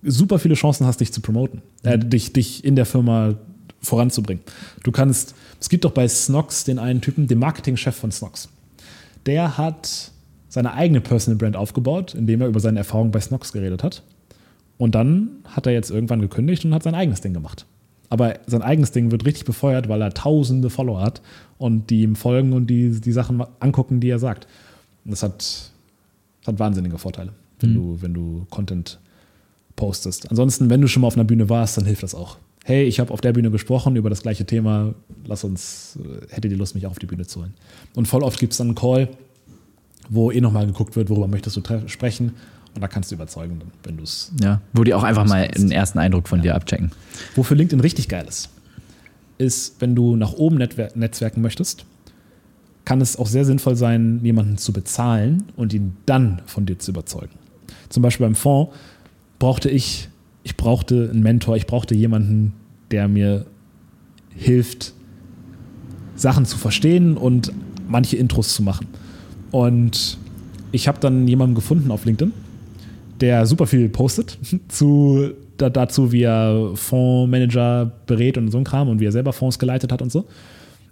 super viele Chancen hast, dich zu promoten, äh, dich, dich in der Firma voranzubringen. Du kannst, es gibt doch bei Snox den einen Typen, den Marketingchef von Snox. Der hat seine eigene Personal Brand aufgebaut, indem er über seine Erfahrungen bei Snox geredet hat. Und dann hat er jetzt irgendwann gekündigt und hat sein eigenes Ding gemacht. Aber sein eigenes Ding wird richtig befeuert, weil er tausende Follower hat und die ihm folgen und die, die Sachen angucken, die er sagt. Und das hat, das hat wahnsinnige Vorteile, wenn, du, wenn du Content postest. Ansonsten, wenn du schon mal auf einer Bühne warst, dann hilft das auch. Hey, ich habe auf der Bühne gesprochen über das gleiche Thema, lass uns, äh, hätte die Lust, mich auch auf die Bühne zu holen. Und voll oft gibt es dann einen Call, wo eh nochmal geguckt wird, worüber möchtest du sprechen. Und da kannst du überzeugen, wenn du es. Ja, wo die auch einfach mal einen ersten Eindruck von dir abchecken. Wofür LinkedIn richtig geil ist, ist, wenn du nach oben netwer netzwerken möchtest, kann es auch sehr sinnvoll sein, jemanden zu bezahlen und ihn dann von dir zu überzeugen. Zum Beispiel beim Fonds brauchte ich, ich brauchte einen Mentor, ich brauchte jemanden, der mir hilft, Sachen zu verstehen und manche Intros zu machen. Und ich habe dann jemanden gefunden auf LinkedIn, der super viel postet zu, da, dazu, wie er Fondsmanager berät und so ein Kram und wie er selber Fonds geleitet hat und so.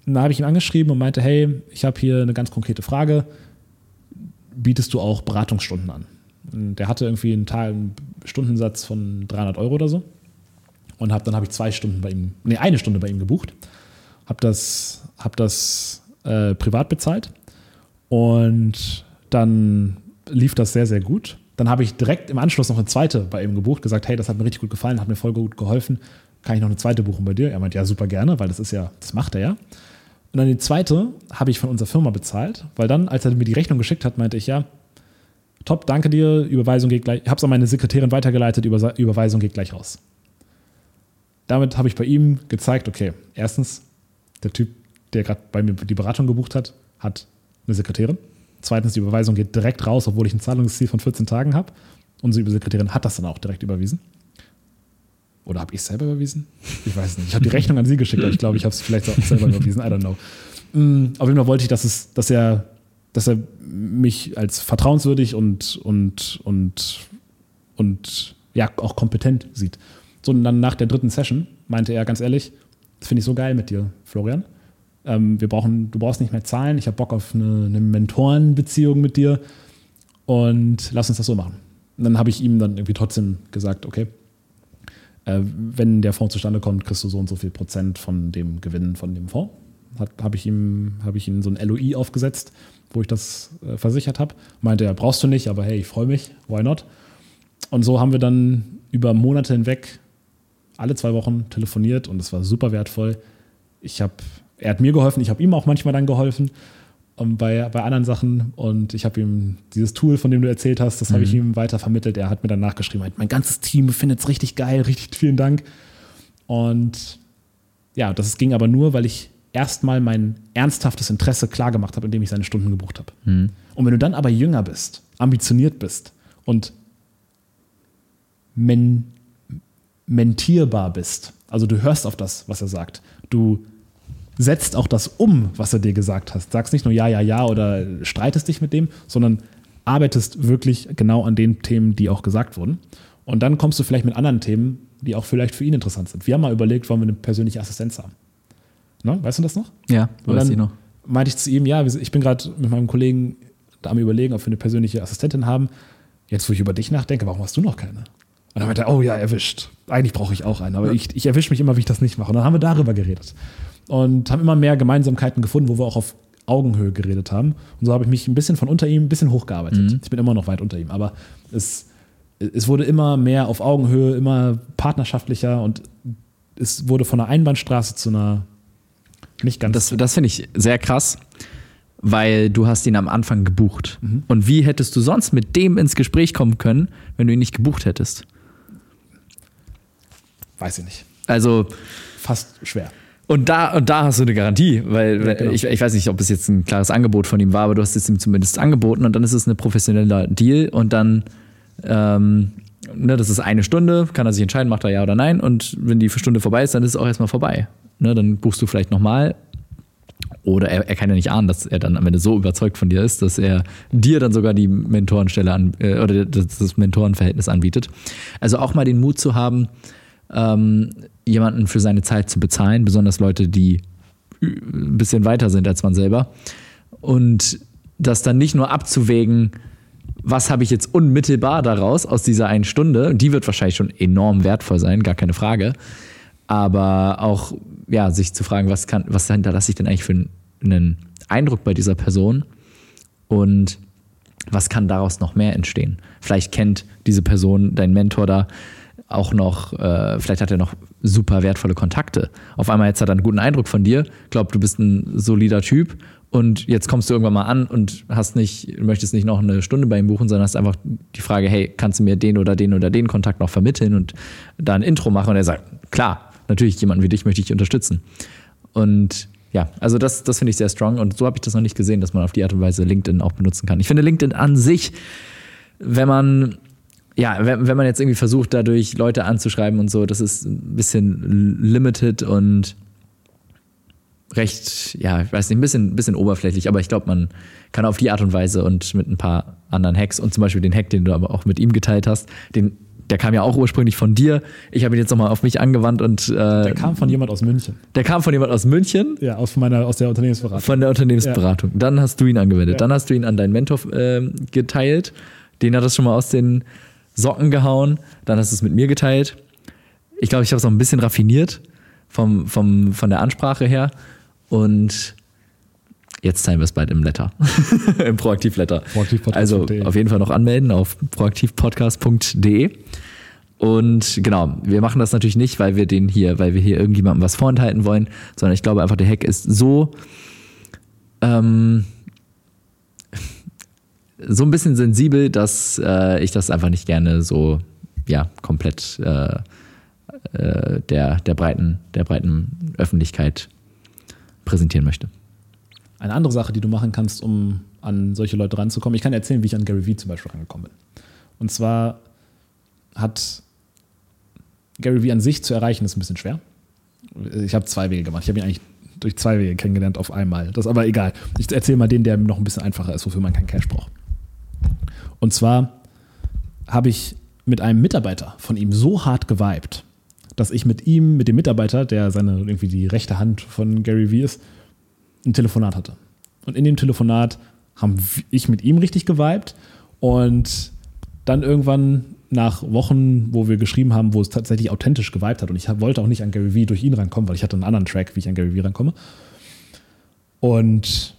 Und da habe ich ihn angeschrieben und meinte, hey, ich habe hier eine ganz konkrete Frage. Bietest du auch Beratungsstunden an? Und der hatte irgendwie einen, Tag, einen Stundensatz von 300 Euro oder so. Und hab, dann habe ich zwei Stunden bei ihm, nee, eine Stunde bei ihm gebucht. Habe das, hab das äh, privat bezahlt. Und dann lief das sehr, sehr gut. Dann habe ich direkt im Anschluss noch eine zweite bei ihm gebucht, gesagt, hey, das hat mir richtig gut gefallen, hat mir voll gut geholfen. Kann ich noch eine zweite buchen bei dir? Er meint, ja, super gerne, weil das ist ja, das macht er ja. Und dann die zweite habe ich von unserer Firma bezahlt, weil dann, als er mir die Rechnung geschickt hat, meinte ich, ja, top, danke dir, Überweisung geht gleich, ich habe es an meine Sekretärin weitergeleitet, Überweisung geht gleich raus. Damit habe ich bei ihm gezeigt, okay, erstens, der Typ, der gerade bei mir die Beratung gebucht hat, hat eine Sekretärin. Zweitens, die Überweisung geht direkt raus, obwohl ich ein Zahlungsziel von 14 Tagen habe. Unsere Sekretärin hat das dann auch direkt überwiesen. Oder habe ich es selber überwiesen? Ich weiß nicht. Ich habe die Rechnung an sie geschickt, aber ich glaube, ich habe es vielleicht auch selber überwiesen. I don't know. Mm, Auf jeden Fall wollte ich, dass, es, dass, er, dass er mich als vertrauenswürdig und, und, und, und ja, auch kompetent sieht. So, und dann nach der dritten Session meinte er ganz ehrlich, das finde ich so geil mit dir, Florian. Ähm, wir brauchen, du brauchst nicht mehr zahlen. Ich habe Bock auf eine, eine Mentorenbeziehung mit dir und lass uns das so machen. Und dann habe ich ihm dann irgendwie trotzdem gesagt, okay, äh, wenn der Fonds zustande kommt, kriegst du so und so viel Prozent von dem Gewinn von dem Fonds. Habe ich, ihm, hab ich ihm so ein LOI aufgesetzt, wo ich das äh, versichert habe. Meinte er, brauchst du nicht, aber hey, ich freue mich, why not? Und so haben wir dann über Monate hinweg alle zwei Wochen telefoniert und es war super wertvoll. Ich habe, er hat mir geholfen, ich habe ihm auch manchmal dann geholfen um, bei, bei anderen Sachen und ich habe ihm dieses Tool, von dem du erzählt hast, das mhm. habe ich ihm weiter vermittelt. Er hat mir dann nachgeschrieben, mein ganzes Team findet es richtig geil, richtig vielen Dank. Und ja, das ging aber nur, weil ich erstmal mein ernsthaftes Interesse klargemacht habe, indem ich seine Stunden gebucht habe. Mhm. Und wenn du dann aber jünger bist, ambitioniert bist und men mentierbar bist, also du hörst auf das, was er sagt, du setzt auch das um, was er dir gesagt hat. Sagst nicht nur ja, ja, ja oder streitest dich mit dem, sondern arbeitest wirklich genau an den Themen, die auch gesagt wurden. Und dann kommst du vielleicht mit anderen Themen, die auch vielleicht für ihn interessant sind. Wir haben mal überlegt, wollen wir eine persönliche Assistenz haben. Ne? Weißt du das noch? Ja, weiß ich noch. Meinte ich zu ihm, ja, ich bin gerade mit meinem Kollegen da am überlegen, ob wir eine persönliche Assistentin haben. Jetzt, wo ich über dich nachdenke, warum hast du noch keine? Und dann meinte er, oh ja, erwischt. Eigentlich brauche ich auch einen, aber ja. ich, ich erwische mich immer, wie ich das nicht mache. Und dann haben wir darüber geredet und haben immer mehr Gemeinsamkeiten gefunden, wo wir auch auf Augenhöhe geredet haben. Und so habe ich mich ein bisschen von unter ihm ein bisschen hochgearbeitet. Mhm. Ich bin immer noch weit unter ihm, aber es, es wurde immer mehr auf Augenhöhe, immer partnerschaftlicher und es wurde von einer Einbahnstraße zu einer nicht ganz. Das, das finde ich sehr krass, weil du hast ihn am Anfang gebucht. Mhm. Und wie hättest du sonst mit dem ins Gespräch kommen können, wenn du ihn nicht gebucht hättest? Weiß ich nicht. Also fast schwer. Und da, und da hast du eine Garantie, weil ja, genau. ich, ich weiß nicht, ob es jetzt ein klares Angebot von ihm war, aber du hast es ihm zumindest angeboten und dann ist es ein professioneller Deal und dann, ähm, ne, das ist eine Stunde, kann er sich entscheiden, macht er ja oder nein und wenn die Stunde vorbei ist, dann ist es auch erstmal vorbei. Ne, dann buchst du vielleicht nochmal oder er, er, kann ja nicht ahnen, dass er dann am Ende so überzeugt von dir ist, dass er dir dann sogar die Mentorenstelle an, äh, oder das, das Mentorenverhältnis anbietet. Also auch mal den Mut zu haben, ähm, jemanden für seine Zeit zu bezahlen, besonders Leute, die ein bisschen weiter sind als man selber. Und das dann nicht nur abzuwägen, was habe ich jetzt unmittelbar daraus aus dieser einen Stunde, die wird wahrscheinlich schon enorm wertvoll sein, gar keine Frage. Aber auch, ja, sich zu fragen, was kann, was hinterlasse ich denn eigentlich für einen Eindruck bei dieser Person und was kann daraus noch mehr entstehen? Vielleicht kennt diese Person, dein Mentor da, auch noch, äh, vielleicht hat er noch super wertvolle Kontakte. Auf einmal jetzt hat er einen guten Eindruck von dir, glaubt, du bist ein solider Typ und jetzt kommst du irgendwann mal an und hast nicht, möchtest nicht noch eine Stunde bei ihm buchen, sondern hast einfach die Frage, hey, kannst du mir den oder den oder den Kontakt noch vermitteln und da ein Intro machen? Und er sagt, klar, natürlich, jemanden wie dich möchte ich unterstützen. Und ja, also das, das finde ich sehr strong und so habe ich das noch nicht gesehen, dass man auf die Art und Weise LinkedIn auch benutzen kann. Ich finde LinkedIn an sich, wenn man ja, wenn, wenn man jetzt irgendwie versucht, dadurch Leute anzuschreiben und so, das ist ein bisschen limited und recht, ja, ich weiß nicht, ein bisschen, ein bisschen oberflächlich, aber ich glaube, man kann auf die Art und Weise und mit ein paar anderen Hacks und zum Beispiel den Hack, den du aber auch mit ihm geteilt hast, den, der kam ja auch ursprünglich von dir. Ich habe ihn jetzt nochmal auf mich angewandt und. Äh, der kam von jemand aus München. Der kam von jemand aus München. Ja, aus, meiner, aus der Unternehmensberatung. Von der Unternehmensberatung. Ja. Dann hast du ihn angewendet. Ja. Dann hast du ihn an deinen Mentor äh, geteilt. Den hat das schon mal aus den Socken gehauen, dann hast du es mit mir geteilt. Ich glaube, ich habe es noch ein bisschen raffiniert vom, vom, von der Ansprache her. Und jetzt teilen wir es bald im Letter, im Proaktivletter. Proaktiv also auf jeden Fall noch anmelden auf proaktivpodcast.de. Und genau, wir machen das natürlich nicht, weil wir den hier, weil wir hier irgendjemandem was vorenthalten wollen, sondern ich glaube einfach, der Hack ist so ähm, so ein bisschen sensibel, dass äh, ich das einfach nicht gerne so ja, komplett äh, äh, der, der, breiten, der breiten Öffentlichkeit präsentieren möchte. Eine andere Sache, die du machen kannst, um an solche Leute ranzukommen, ich kann erzählen, wie ich an Gary Vee zum Beispiel rangekommen bin. Und zwar hat Gary Vee an sich zu erreichen, ist ein bisschen schwer. Ich habe zwei Wege gemacht. Ich habe ihn eigentlich durch zwei Wege kennengelernt auf einmal. Das ist aber egal. Ich erzähle mal den, der noch ein bisschen einfacher ist, wofür man keinen Cash braucht. Und zwar habe ich mit einem Mitarbeiter von ihm so hart geweibt, dass ich mit ihm, mit dem Mitarbeiter, der seine irgendwie die rechte Hand von Gary Vee ist, ein Telefonat hatte. Und in dem Telefonat haben ich mit ihm richtig geweibt und dann irgendwann nach Wochen, wo wir geschrieben haben, wo es tatsächlich authentisch geweibt hat und ich wollte auch nicht an Gary Vee durch ihn rankommen, weil ich hatte einen anderen Track, wie ich an Gary Vee rankomme. Und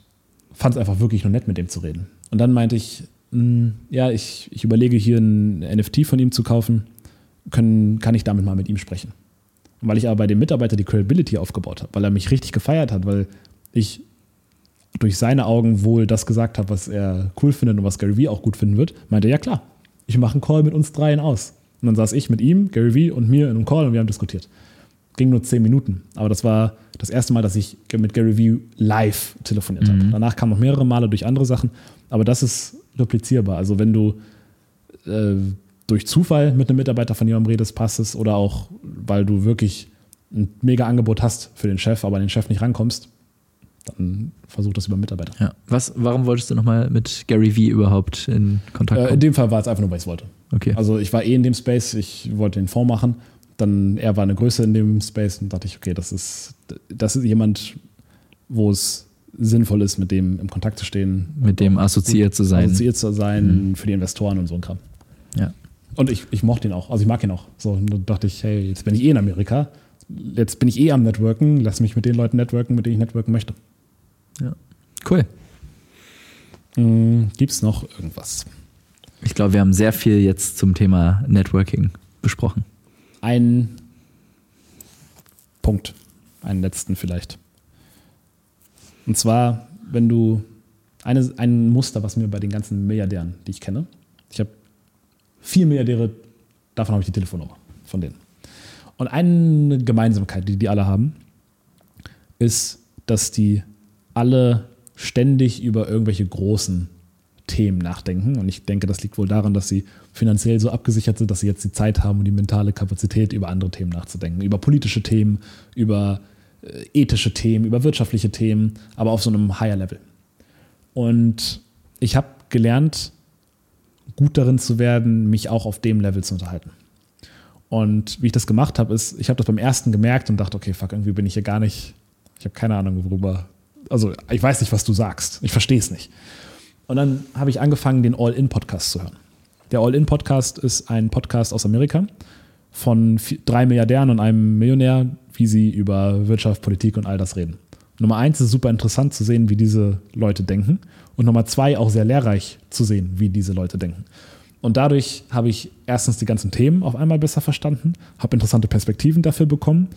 fand es einfach wirklich nur nett, mit dem zu reden. Und dann meinte ich, ja, ich, ich überlege hier ein NFT von ihm zu kaufen, können, kann ich damit mal mit ihm sprechen. Und weil ich aber bei dem Mitarbeiter die Credibility aufgebaut habe, weil er mich richtig gefeiert hat, weil ich durch seine Augen wohl das gesagt habe, was er cool findet und was Gary Vee auch gut finden wird, meinte er, ja klar, ich mache einen Call mit uns dreien aus. Und dann saß ich mit ihm, Gary Vee und mir in einem Call und wir haben diskutiert. Ging nur zehn Minuten, aber das war das erste Mal, dass ich mit Gary Vee live telefoniert habe. Danach kamen noch mehrere Male durch andere Sachen, aber das ist replizierbar. Also wenn du äh, durch Zufall mit einem Mitarbeiter von jemandem redest, passt es, oder auch, weil du wirklich ein mega Angebot hast für den Chef, aber an den Chef nicht rankommst, dann versuch das über Mitarbeiter. Ja. Was, warum wolltest du nochmal mit Gary Vee überhaupt in Kontakt Äh, kommen? in dem Fall war es einfach nur, weil ich es wollte. okay. Also ich war eh in dem Space, ich wollte den Fonds machen. Dann er war eine Größe in dem Space und dachte ich, okay, das ist, das ist jemand, wo es sinnvoll ist, mit dem im Kontakt zu stehen. mit dem assoziiert zu sein. Assoziiert zu sein für die Investoren und so ein Kram. Ja. Und ich, ich mochte ihn auch, also ich mag ihn auch. So, und dann dachte ich, hey, jetzt bin ich eh in Amerika, jetzt bin ich eh am Networken, lass mich mit den Leuten networken, mit denen ich networken möchte. ja. Cool. Hm, Gibt es noch irgendwas? Ich glaube, wir haben sehr viel jetzt zum Thema Networking besprochen. Ein Punkt, einen letzten vielleicht. Und zwar, wenn du eine, ein Muster, was mir bei den ganzen Milliardären, die ich kenne, ich habe vier Milliardäre, davon habe ich die Telefonnummer von denen. Und eine Gemeinsamkeit, die die alle haben, ist, dass die alle ständig über irgendwelche großen Themen nachdenken. Und ich denke, das liegt wohl daran, dass sie finanziell so abgesichert sind, dass sie jetzt die Zeit haben und die mentale Kapazität, über andere Themen nachzudenken. Über politische Themen, über äh, ethische Themen, über wirtschaftliche Themen, aber auf so einem higher Level. Und ich habe gelernt, gut darin zu werden, mich auch auf dem Level zu unterhalten. Und wie ich das gemacht habe, ist, ich habe das beim ersten gemerkt und dachte, okay, fuck, irgendwie bin ich hier gar nicht, ich habe keine Ahnung, worüber, also ich weiß nicht, was du sagst, ich verstehe es nicht. Und dann habe ich angefangen, den All-In-Podcast zu hören. Der All-In-Podcast ist ein Podcast aus Amerika von drei Milliardären und einem Millionär, wie sie über Wirtschaft, Politik und all das reden. Nummer eins ist super interessant zu sehen, wie diese Leute denken. Und Nummer zwei auch sehr lehrreich zu sehen, wie diese Leute denken. Und dadurch habe ich erstens die ganzen Themen auf einmal besser verstanden, habe interessante Perspektiven dafür bekommen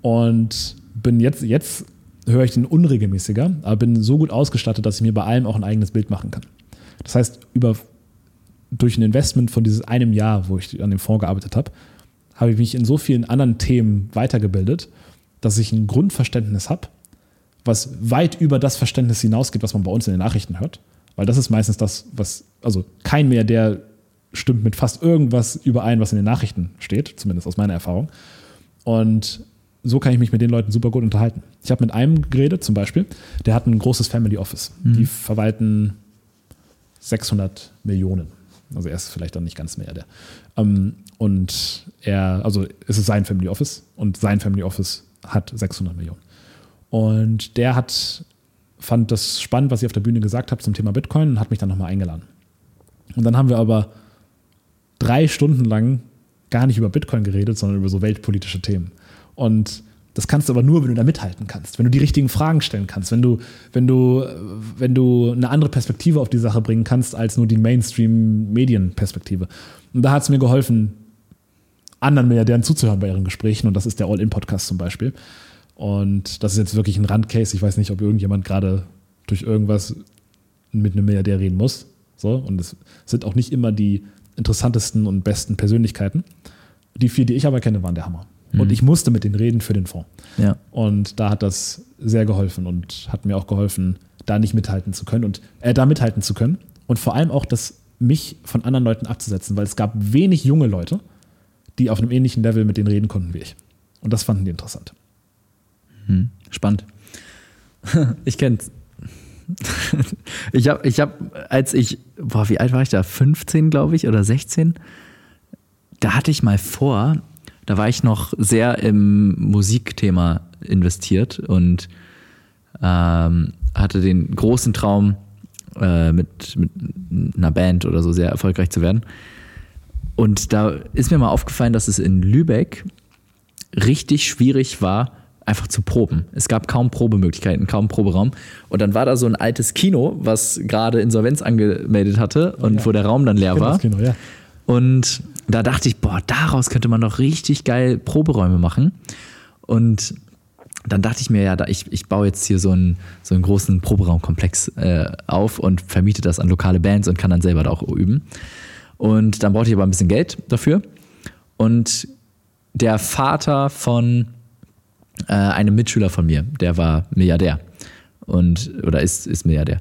und bin jetzt, jetzt höre ich den unregelmäßiger, aber bin so gut ausgestattet, dass ich mir bei allem auch ein eigenes Bild machen kann. Das heißt, über, durch ein Investment von dieses einem Jahr, wo ich an dem Fonds gearbeitet habe, habe ich mich in so vielen anderen Themen weitergebildet, dass ich ein Grundverständnis habe, was weit über das Verständnis hinausgeht, was man bei uns in den Nachrichten hört. Weil das ist meistens das, was, also kein mehr, der stimmt mit fast irgendwas überein, was in den Nachrichten steht, zumindest aus meiner Erfahrung. Und so kann ich mich mit den Leuten super gut unterhalten. Ich habe mit einem geredet, zum Beispiel, der hat ein großes Family Office. Die verwalten 600 Millionen. Also er ist vielleicht dann nicht ganz mehr der. Ähm, und er, also es ist sein Family Office und sein Family Office hat 600 Millionen. Und der hat, fand das spannend, was ich auf der Bühne gesagt habe zum Thema Bitcoin und hat mich dann nochmal eingeladen. Und dann haben wir aber drei Stunden lang gar nicht über Bitcoin geredet, sondern über so weltpolitische Themen. Und das kannst du aber nur, wenn du da mithalten kannst, wenn du die richtigen Fragen stellen kannst, wenn du, wenn du, wenn du eine andere Perspektive auf die Sache bringen kannst, als nur die Mainstream-Medienperspektive. Und da hat es mir geholfen, anderen Milliardären zuzuhören bei ihren Gesprächen. Und das ist der All-In-Podcast zum Beispiel. Und das ist jetzt wirklich ein Randcase. Ich weiß nicht, ob irgendjemand gerade durch irgendwas mit einem Milliardär reden muss. So, und es sind auch nicht immer die interessantesten und besten Persönlichkeiten. Die vier, die ich aber kenne, waren der Hammer. Und ich musste mit denen reden für den Fonds. Ja. Und da hat das sehr geholfen und hat mir auch geholfen, da nicht mithalten zu können und äh, da mithalten zu können. Und vor allem auch, das mich von anderen Leuten abzusetzen, weil es gab wenig junge Leute, die auf einem ähnlichen Level mit denen reden konnten wie ich. Und das fanden die interessant. Hm, spannend. Ich kenn's. Ich habe, ich hab, als ich, boah, wie alt war ich da? 15, glaube ich, oder 16? Da hatte ich mal vor, da war ich noch sehr im Musikthema investiert und ähm, hatte den großen Traum, äh, mit, mit einer Band oder so sehr erfolgreich zu werden. Und da ist mir mal aufgefallen, dass es in Lübeck richtig schwierig war, einfach zu proben. Es gab kaum Probemöglichkeiten, kaum Proberaum. Und dann war da so ein altes Kino, was gerade Insolvenz angemeldet hatte und Ja. wo der Raum dann leer war. Kino, ja. Und da dachte ich, boah, daraus könnte man doch richtig geil Proberäume machen. Und dann dachte ich mir, ja, ich, ich baue jetzt hier so einen, so einen großen Proberaumkomplex äh, auf und vermiete das an lokale Bands und kann dann selber da auch üben. Und dann brauchte ich aber ein bisschen Geld dafür. Und der Vater von äh, einem Mitschüler von mir, der war Milliardär und oder ist, ist Milliardär.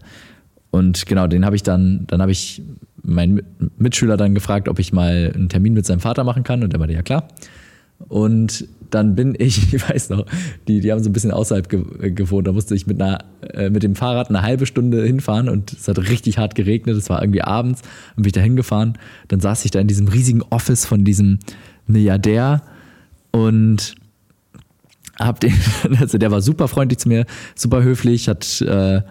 Und genau, den habe ich dann, dann habe ich meinen Mi- Mitschüler dann gefragt, ob ich mal einen Termin mit seinem Vater machen kann. Und der meinte, ja klar. Und dann bin ich, ich weiß noch, die, die haben so ein bisschen außerhalb ge gewohnt, da musste ich mit, einer, äh, mit dem Fahrrad eine halbe Stunde hinfahren. Und es hat richtig hart geregnet, es war irgendwie abends, dann bin ich da hingefahren, dann saß ich da in diesem riesigen Office von diesem Milliardär. Und hab den, also der war super freundlich zu mir, super höflich, hat, äh,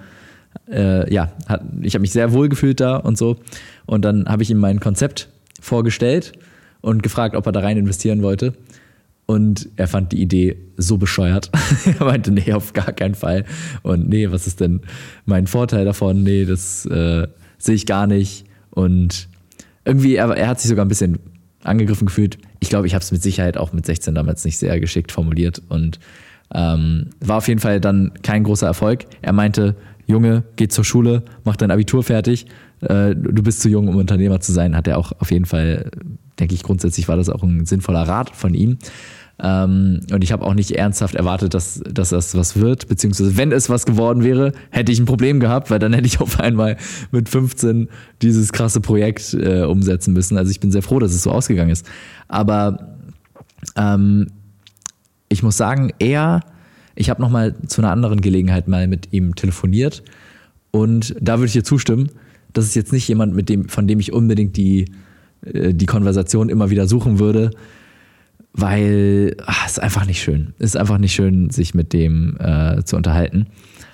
äh, ja, hat, ich habe mich sehr wohl gefühlt da und so. Und dann habe ich ihm mein Konzept vorgestellt und gefragt, ob er da rein investieren wollte. Und er fand die Idee so bescheuert. er meinte, nee, auf gar keinen Fall. Und nee, was ist denn mein Vorteil davon? Nee, das äh, sehe ich gar nicht. Und irgendwie, er, er hat sich sogar ein bisschen angegriffen gefühlt. Ich glaube, ich habe es mit Sicherheit auch mit 16 damals nicht sehr geschickt formuliert und ähm, war auf jeden Fall dann kein großer Erfolg. Er meinte, Junge, geh zur Schule, mach dein Abitur fertig, äh, du bist zu jung, um Unternehmer zu sein. Hat er auch auf jeden Fall, denke ich, grundsätzlich war das auch ein sinnvoller Rat von ihm. Ähm, und ich habe auch nicht ernsthaft erwartet, dass, dass das was wird, beziehungsweise wenn es was geworden wäre, hätte ich ein Problem gehabt, weil dann hätte ich auf einmal mit 15 dieses krasse Projekt äh, umsetzen müssen. Also ich bin sehr froh, dass es so ausgegangen ist. Aber ähm, ich muss sagen, er, ich habe nochmal zu einer anderen Gelegenheit mal mit ihm telefoniert und da würde ich dir zustimmen, das ist jetzt nicht jemand, mit dem, von dem ich unbedingt die, äh, die Konversation immer wieder suchen würde, weil es ist einfach nicht schön. Ist einfach nicht schön, sich mit dem äh, zu unterhalten.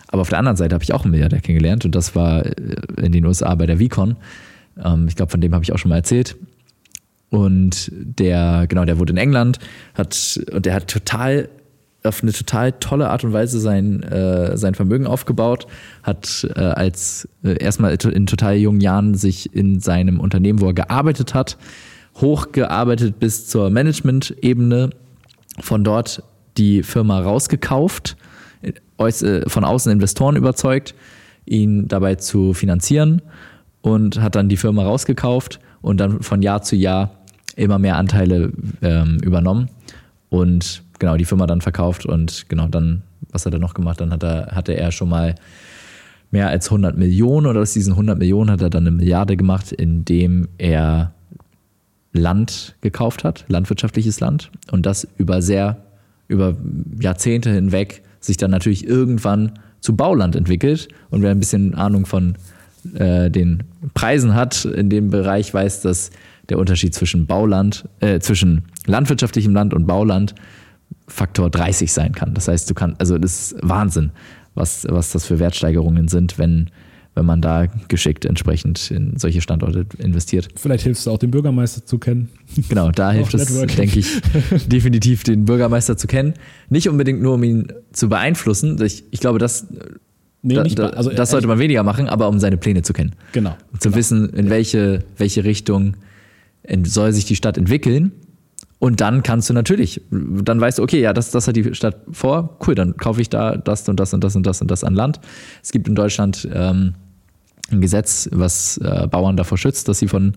Aber auf der anderen Seite habe ich auch einen Milliardär kennengelernt und das war äh, in den USA bei der Vicon. Ähm, ich glaube, von dem habe ich auch schon mal erzählt. Und der, genau, der wurde in England, hat, und der hat total, auf eine total tolle Art und Weise sein, äh, sein Vermögen aufgebaut, hat äh, als äh, erstmal in total jungen Jahren sich in seinem Unternehmen, wo er gearbeitet hat, hochgearbeitet bis zur Management-Ebene, von dort die Firma rausgekauft, äuß- äh, von außen Investoren überzeugt, ihn dabei zu finanzieren und hat dann die Firma rausgekauft und dann von Jahr zu Jahr immer mehr Anteile ähm, übernommen und genau die Firma dann verkauft und genau dann, was hat er noch gemacht? Dann hat er, hatte er schon mal mehr als 100 Millionen oder aus diesen 100 Millionen hat er dann eine Milliarde gemacht, indem er Land gekauft hat, landwirtschaftliches Land und das über sehr, über Jahrzehnte hinweg sich dann natürlich irgendwann zu Bauland entwickelt und wer ein bisschen Ahnung von äh, den Preisen hat in dem Bereich, weiß, dass der Unterschied zwischen Bauland, äh, zwischen landwirtschaftlichem Land und Bauland Faktor 30 sein kann. Das heißt, du kannst, also das ist Wahnsinn, was, was das für Wertsteigerungen sind, wenn, wenn man da geschickt entsprechend in solche Standorte investiert. Vielleicht hilfst du auch den Bürgermeister zu kennen. Genau, da hilft es, denke ich, definitiv den Bürgermeister zu kennen. Nicht unbedingt nur, um ihn zu beeinflussen. Ich, ich glaube, das, Nee, da, da, also das sollte man weniger machen, aber um seine Pläne zu kennen. Genau. Um zu wissen, in welche, welche Richtung soll sich die Stadt entwickeln. Und dann kannst du natürlich, dann weißt du, okay, ja, das, das hat die Stadt vor, cool, dann kaufe ich da das und das und das und das und das an Land. Es gibt in Deutschland ähm, ein Gesetz, was äh, Bauern davor schützt, dass sie von,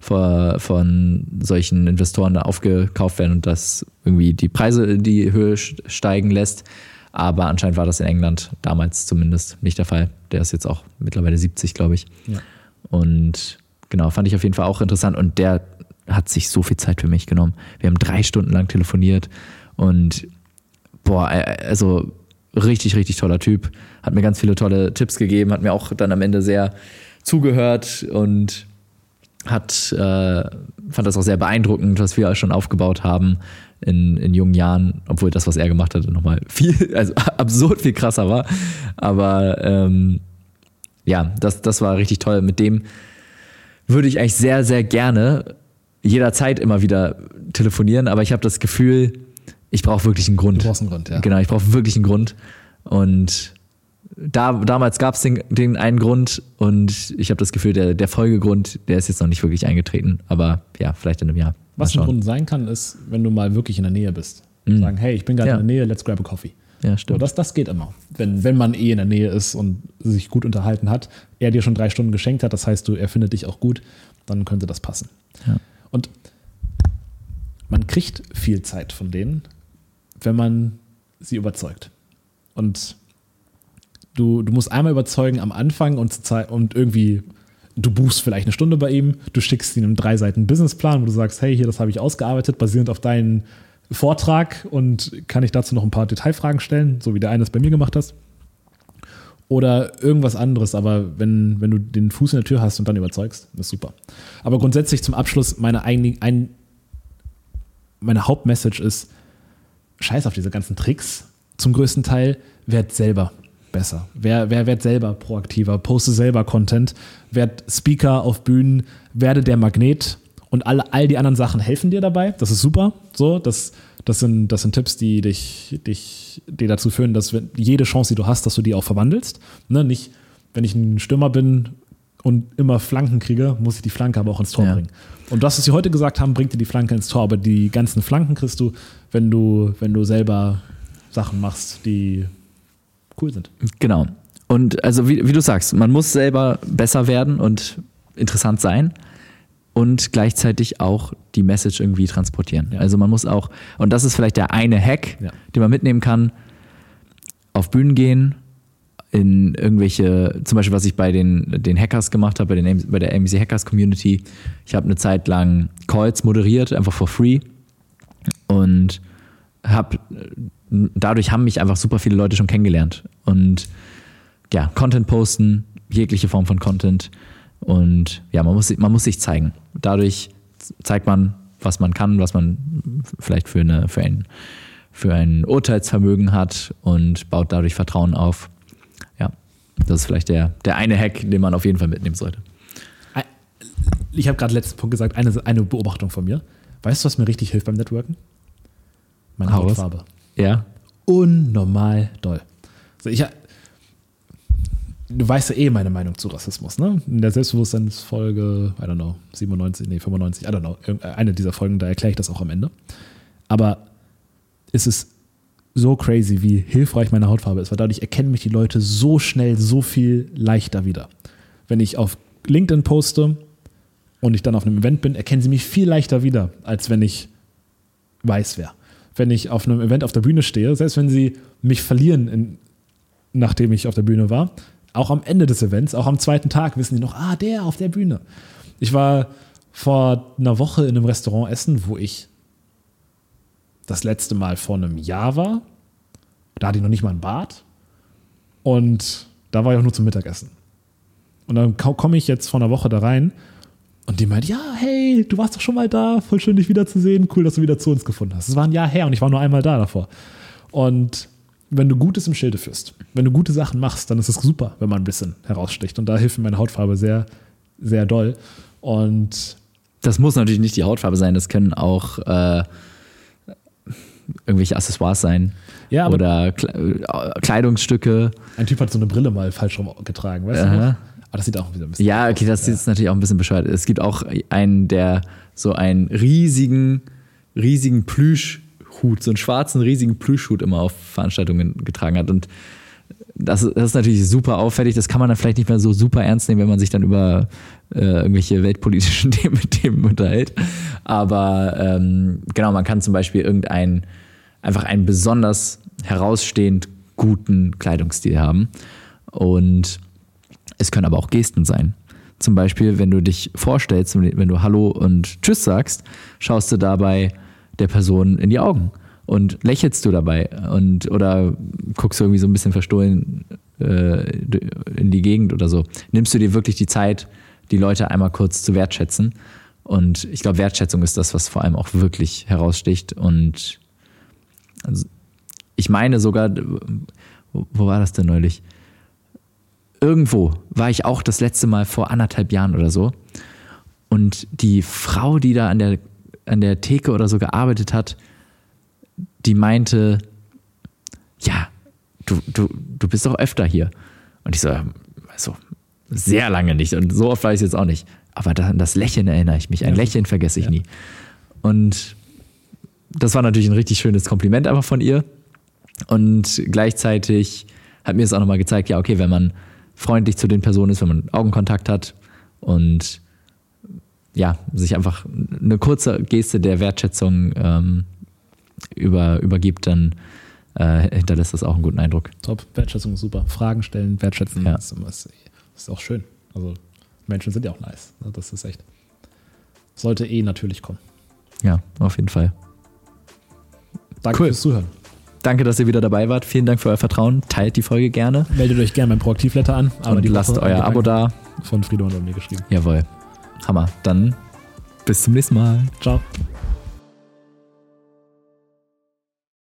vor, von solchen Investoren da aufgekauft werden und das irgendwie die Preise in die Höhe st- steigen lässt. Aber anscheinend war das in England damals zumindest nicht der Fall. Der ist jetzt auch mittlerweile 70, glaube ich. Ja. Und genau, fand ich auf jeden Fall auch interessant. Und der hat sich so viel Zeit für mich genommen. Wir haben drei Stunden lang telefoniert und boah, also richtig, richtig toller Typ. Hat mir ganz viele tolle Tipps gegeben, hat mir auch dann am Ende sehr zugehört und hat, äh, fand das auch sehr beeindruckend, was wir schon aufgebaut haben in, in jungen Jahren, obwohl das, was er gemacht hat, nochmal viel, also absurd viel krasser war. Aber ähm, ja, das, das war richtig toll. Mit dem würde ich eigentlich sehr, sehr gerne jederzeit immer wieder telefonieren, aber ich habe das Gefühl, ich brauche wirklich einen Grund. Du brauchst einen Grund, ja. Genau, ich brauche wirklich einen Grund. Und da, damals gab es den, den einen Grund und ich habe das Gefühl, der, der Folgegrund, der ist jetzt noch nicht wirklich eingetreten. Aber ja, vielleicht in einem Jahr. Mal Was ein. Grund sein kann, ist, wenn du mal wirklich in der Nähe bist. Sagen, hey, ich bin gerade Ja. in der Nähe, let's grab a coffee. Ja, stimmt. das, das geht immer. Wenn, wenn man eh in der Nähe ist und sich gut unterhalten hat, er dir schon drei Stunden geschenkt hat, das heißt, du, er findet dich auch gut, dann könnte das passen. Ja. Und man kriegt viel Zeit von denen, wenn man sie überzeugt. Und du, du musst einmal überzeugen am Anfang und, und irgendwie, du buchst vielleicht eine Stunde bei ihm, du schickst ihm einen drei Seiten Businessplan, wo du sagst, hey, hier, das habe ich ausgearbeitet, basierend auf deinen Vortrag und kann ich dazu noch ein paar Detailfragen stellen, so wie der eine es bei mir gemacht hast. Oder irgendwas anderes, aber wenn, wenn du den Fuß in der Tür hast und dann überzeugst, ist super. Aber grundsätzlich zum Abschluss, meine, ein, ein, meine Hauptmessage ist, scheiß auf diese ganzen Tricks. Zum größten Teil, werd selber besser. Wer, wer wird selber proaktiver, poste selber Content, werd Speaker auf Bühnen, werde der Magnet und alle, all die anderen Sachen helfen dir dabei. Das ist super. So, das, das, sind, das sind Tipps, die dich, dich die dazu führen, dass wenn, jede Chance, die du hast, dass du die auch verwandelst. Ne, nicht, wenn ich ein Stürmer bin und immer Flanken kriege, muss ich die Flanke aber auch ins Tor Ja. bringen. Und das, was sie heute gesagt haben, bringt dir die Flanke ins Tor, aber die ganzen Flanken kriegst du, wenn du, wenn du selber Sachen machst, die cool sind. Genau. Und also wie, wie du sagst, man muss selber besser werden und interessant sein und gleichzeitig auch die Message irgendwie transportieren. Ja. Also man muss auch, und das ist vielleicht der eine Hack, Ja. den man mitnehmen kann, auf Bühnen gehen, in irgendwelche, zum Beispiel was ich bei den, den Hackers gemacht habe, bei, den, bei der AMC Hackers Community. Ich habe eine Zeit lang Calls moderiert, einfach for free. Und hab, dadurch haben mich einfach super viele Leute schon kennengelernt. Und ja, Content posten, jegliche Form von Content. Und ja, man muss, man muss sich zeigen. Dadurch zeigt man, was man kann, was man vielleicht für, eine, für, ein, für ein Urteilsvermögen hat und baut dadurch Vertrauen auf. Ja, das ist vielleicht der, der eine Hack, den man auf jeden Fall mitnehmen sollte. Ich habe gerade letzten Punkt gesagt, eine, eine Beobachtung von mir. Weißt du, was mir richtig hilft beim Networken? Meine. Hautfarbe. Ja, Unnormal doll. Also ich, du weißt ja eh meine Meinung zu Rassismus, ne? In der Selbstbewusstseinsfolge, I don't know, 97, nee, 95, I don't know, irgend- eine dieser Folgen, da erkläre ich das auch am Ende. Aber es ist so crazy, wie hilfreich meine Hautfarbe ist, weil dadurch erkennen mich die Leute so schnell, so viel leichter wieder. Wenn ich auf LinkedIn poste und ich dann auf einem Event bin, erkennen sie mich viel leichter wieder, als wenn ich weiß wer. Wenn ich auf einem Event auf der Bühne stehe, selbst wenn sie mich verlieren, in, nachdem ich auf der Bühne war, auch am Ende des Events, auch am zweiten Tag wissen die noch, ah, der auf der Bühne. Ich war vor einer Woche in einem Restaurant essen, wo ich das letzte Mal vor einem Jahr war. Da hatte ich noch nicht mal ein Bad. Und da war ich auch nur zum Mittagessen. Und dann ko- komme ich jetzt vor einer Woche da rein und die meint, ja, hey, du warst doch schon mal da, voll schön dich wiederzusehen, cool, dass du wieder zu uns gefunden hast. Es war ein Jahr her und ich war nur einmal da davor. Und wenn du Gutes im Schilde führst, wenn du gute Sachen machst, dann ist es super, wenn man ein bisschen heraussticht. Und da hilft mir meine Hautfarbe sehr, sehr doll. Und das muss natürlich nicht die Hautfarbe sein, das können auch äh, irgendwelche Accessoires sein. Ja, Oder äh, Kleidungsstücke. ein Typ hat so eine Brille mal falsch rum getragen, weißt du Aha. noch? Aber das sieht auch wieder ein bisschen Ja, okay, das ist jetzt natürlich auch ein bisschen bescheuert. Es gibt auch einen, der so einen riesigen, riesigen Plüschhut, so einen schwarzen, riesigen Plüschhut immer auf Veranstaltungen getragen hat. Und das, das ist natürlich super auffällig. Das kann man dann vielleicht nicht mehr so super ernst nehmen, wenn man sich dann über äh, irgendwelche weltpolitischen Themen dem unterhält. Aber ähm, genau, man kann zum Beispiel irgendeinen, einfach einen besonders herausstehend guten Kleidungsstil haben. Und es können aber auch Gesten sein. Zum Beispiel, wenn du dich vorstellst, wenn du Hallo und Tschüss sagst, schaust du dabei der Person in die Augen und lächelst du dabei und oder guckst du irgendwie so ein bisschen verstohlen äh, in die Gegend oder so. Nimmst du dir wirklich die Zeit, die Leute einmal kurz zu wertschätzen. Und ich glaube, Wertschätzung ist das, was vor allem auch wirklich heraussticht. Und also ich meine sogar, wo, wo war das denn neulich? irgendwo war ich auch das letzte Mal vor anderthalb Jahren oder so. Und die Frau, die da an der, an der Theke oder so gearbeitet hat, die meinte, ja, du, du, du bist doch öfter hier. Und ich so, also sehr lange nicht. Und so oft war ich es jetzt auch nicht. Aber an das Lächeln erinnere ich mich. Ein Ja. Lächeln vergesse ich Ja. nie. Und das war natürlich ein richtig schönes Kompliment einfach von ihr. Und gleichzeitig hat mir es auch nochmal gezeigt, ja, okay, wenn man freundlich zu den Personen ist, wenn man Augenkontakt hat und ja, sich einfach eine kurze Geste der Wertschätzung ähm, über, übergibt, dann äh, hinterlässt das auch einen guten Eindruck. Top, Wertschätzung ist super. Fragen stellen, wertschätzen, Ja. ist, ist, ist auch schön. Also Menschen sind ja auch nice. ne? Das ist echt. Sollte eh natürlich kommen. Ja, auf jeden Fall. Danke Cool. fürs Zuhören. Danke, dass ihr wieder dabei wart. Vielen Dank für euer Vertrauen. Teilt die Folge gerne Meldet euch gerne beim Proaktivletter an. und lasst euer Abo da. Von Friedemann und mir geschrieben. Jawohl. Hammer. Dann bis zum nächsten Mal. Ciao.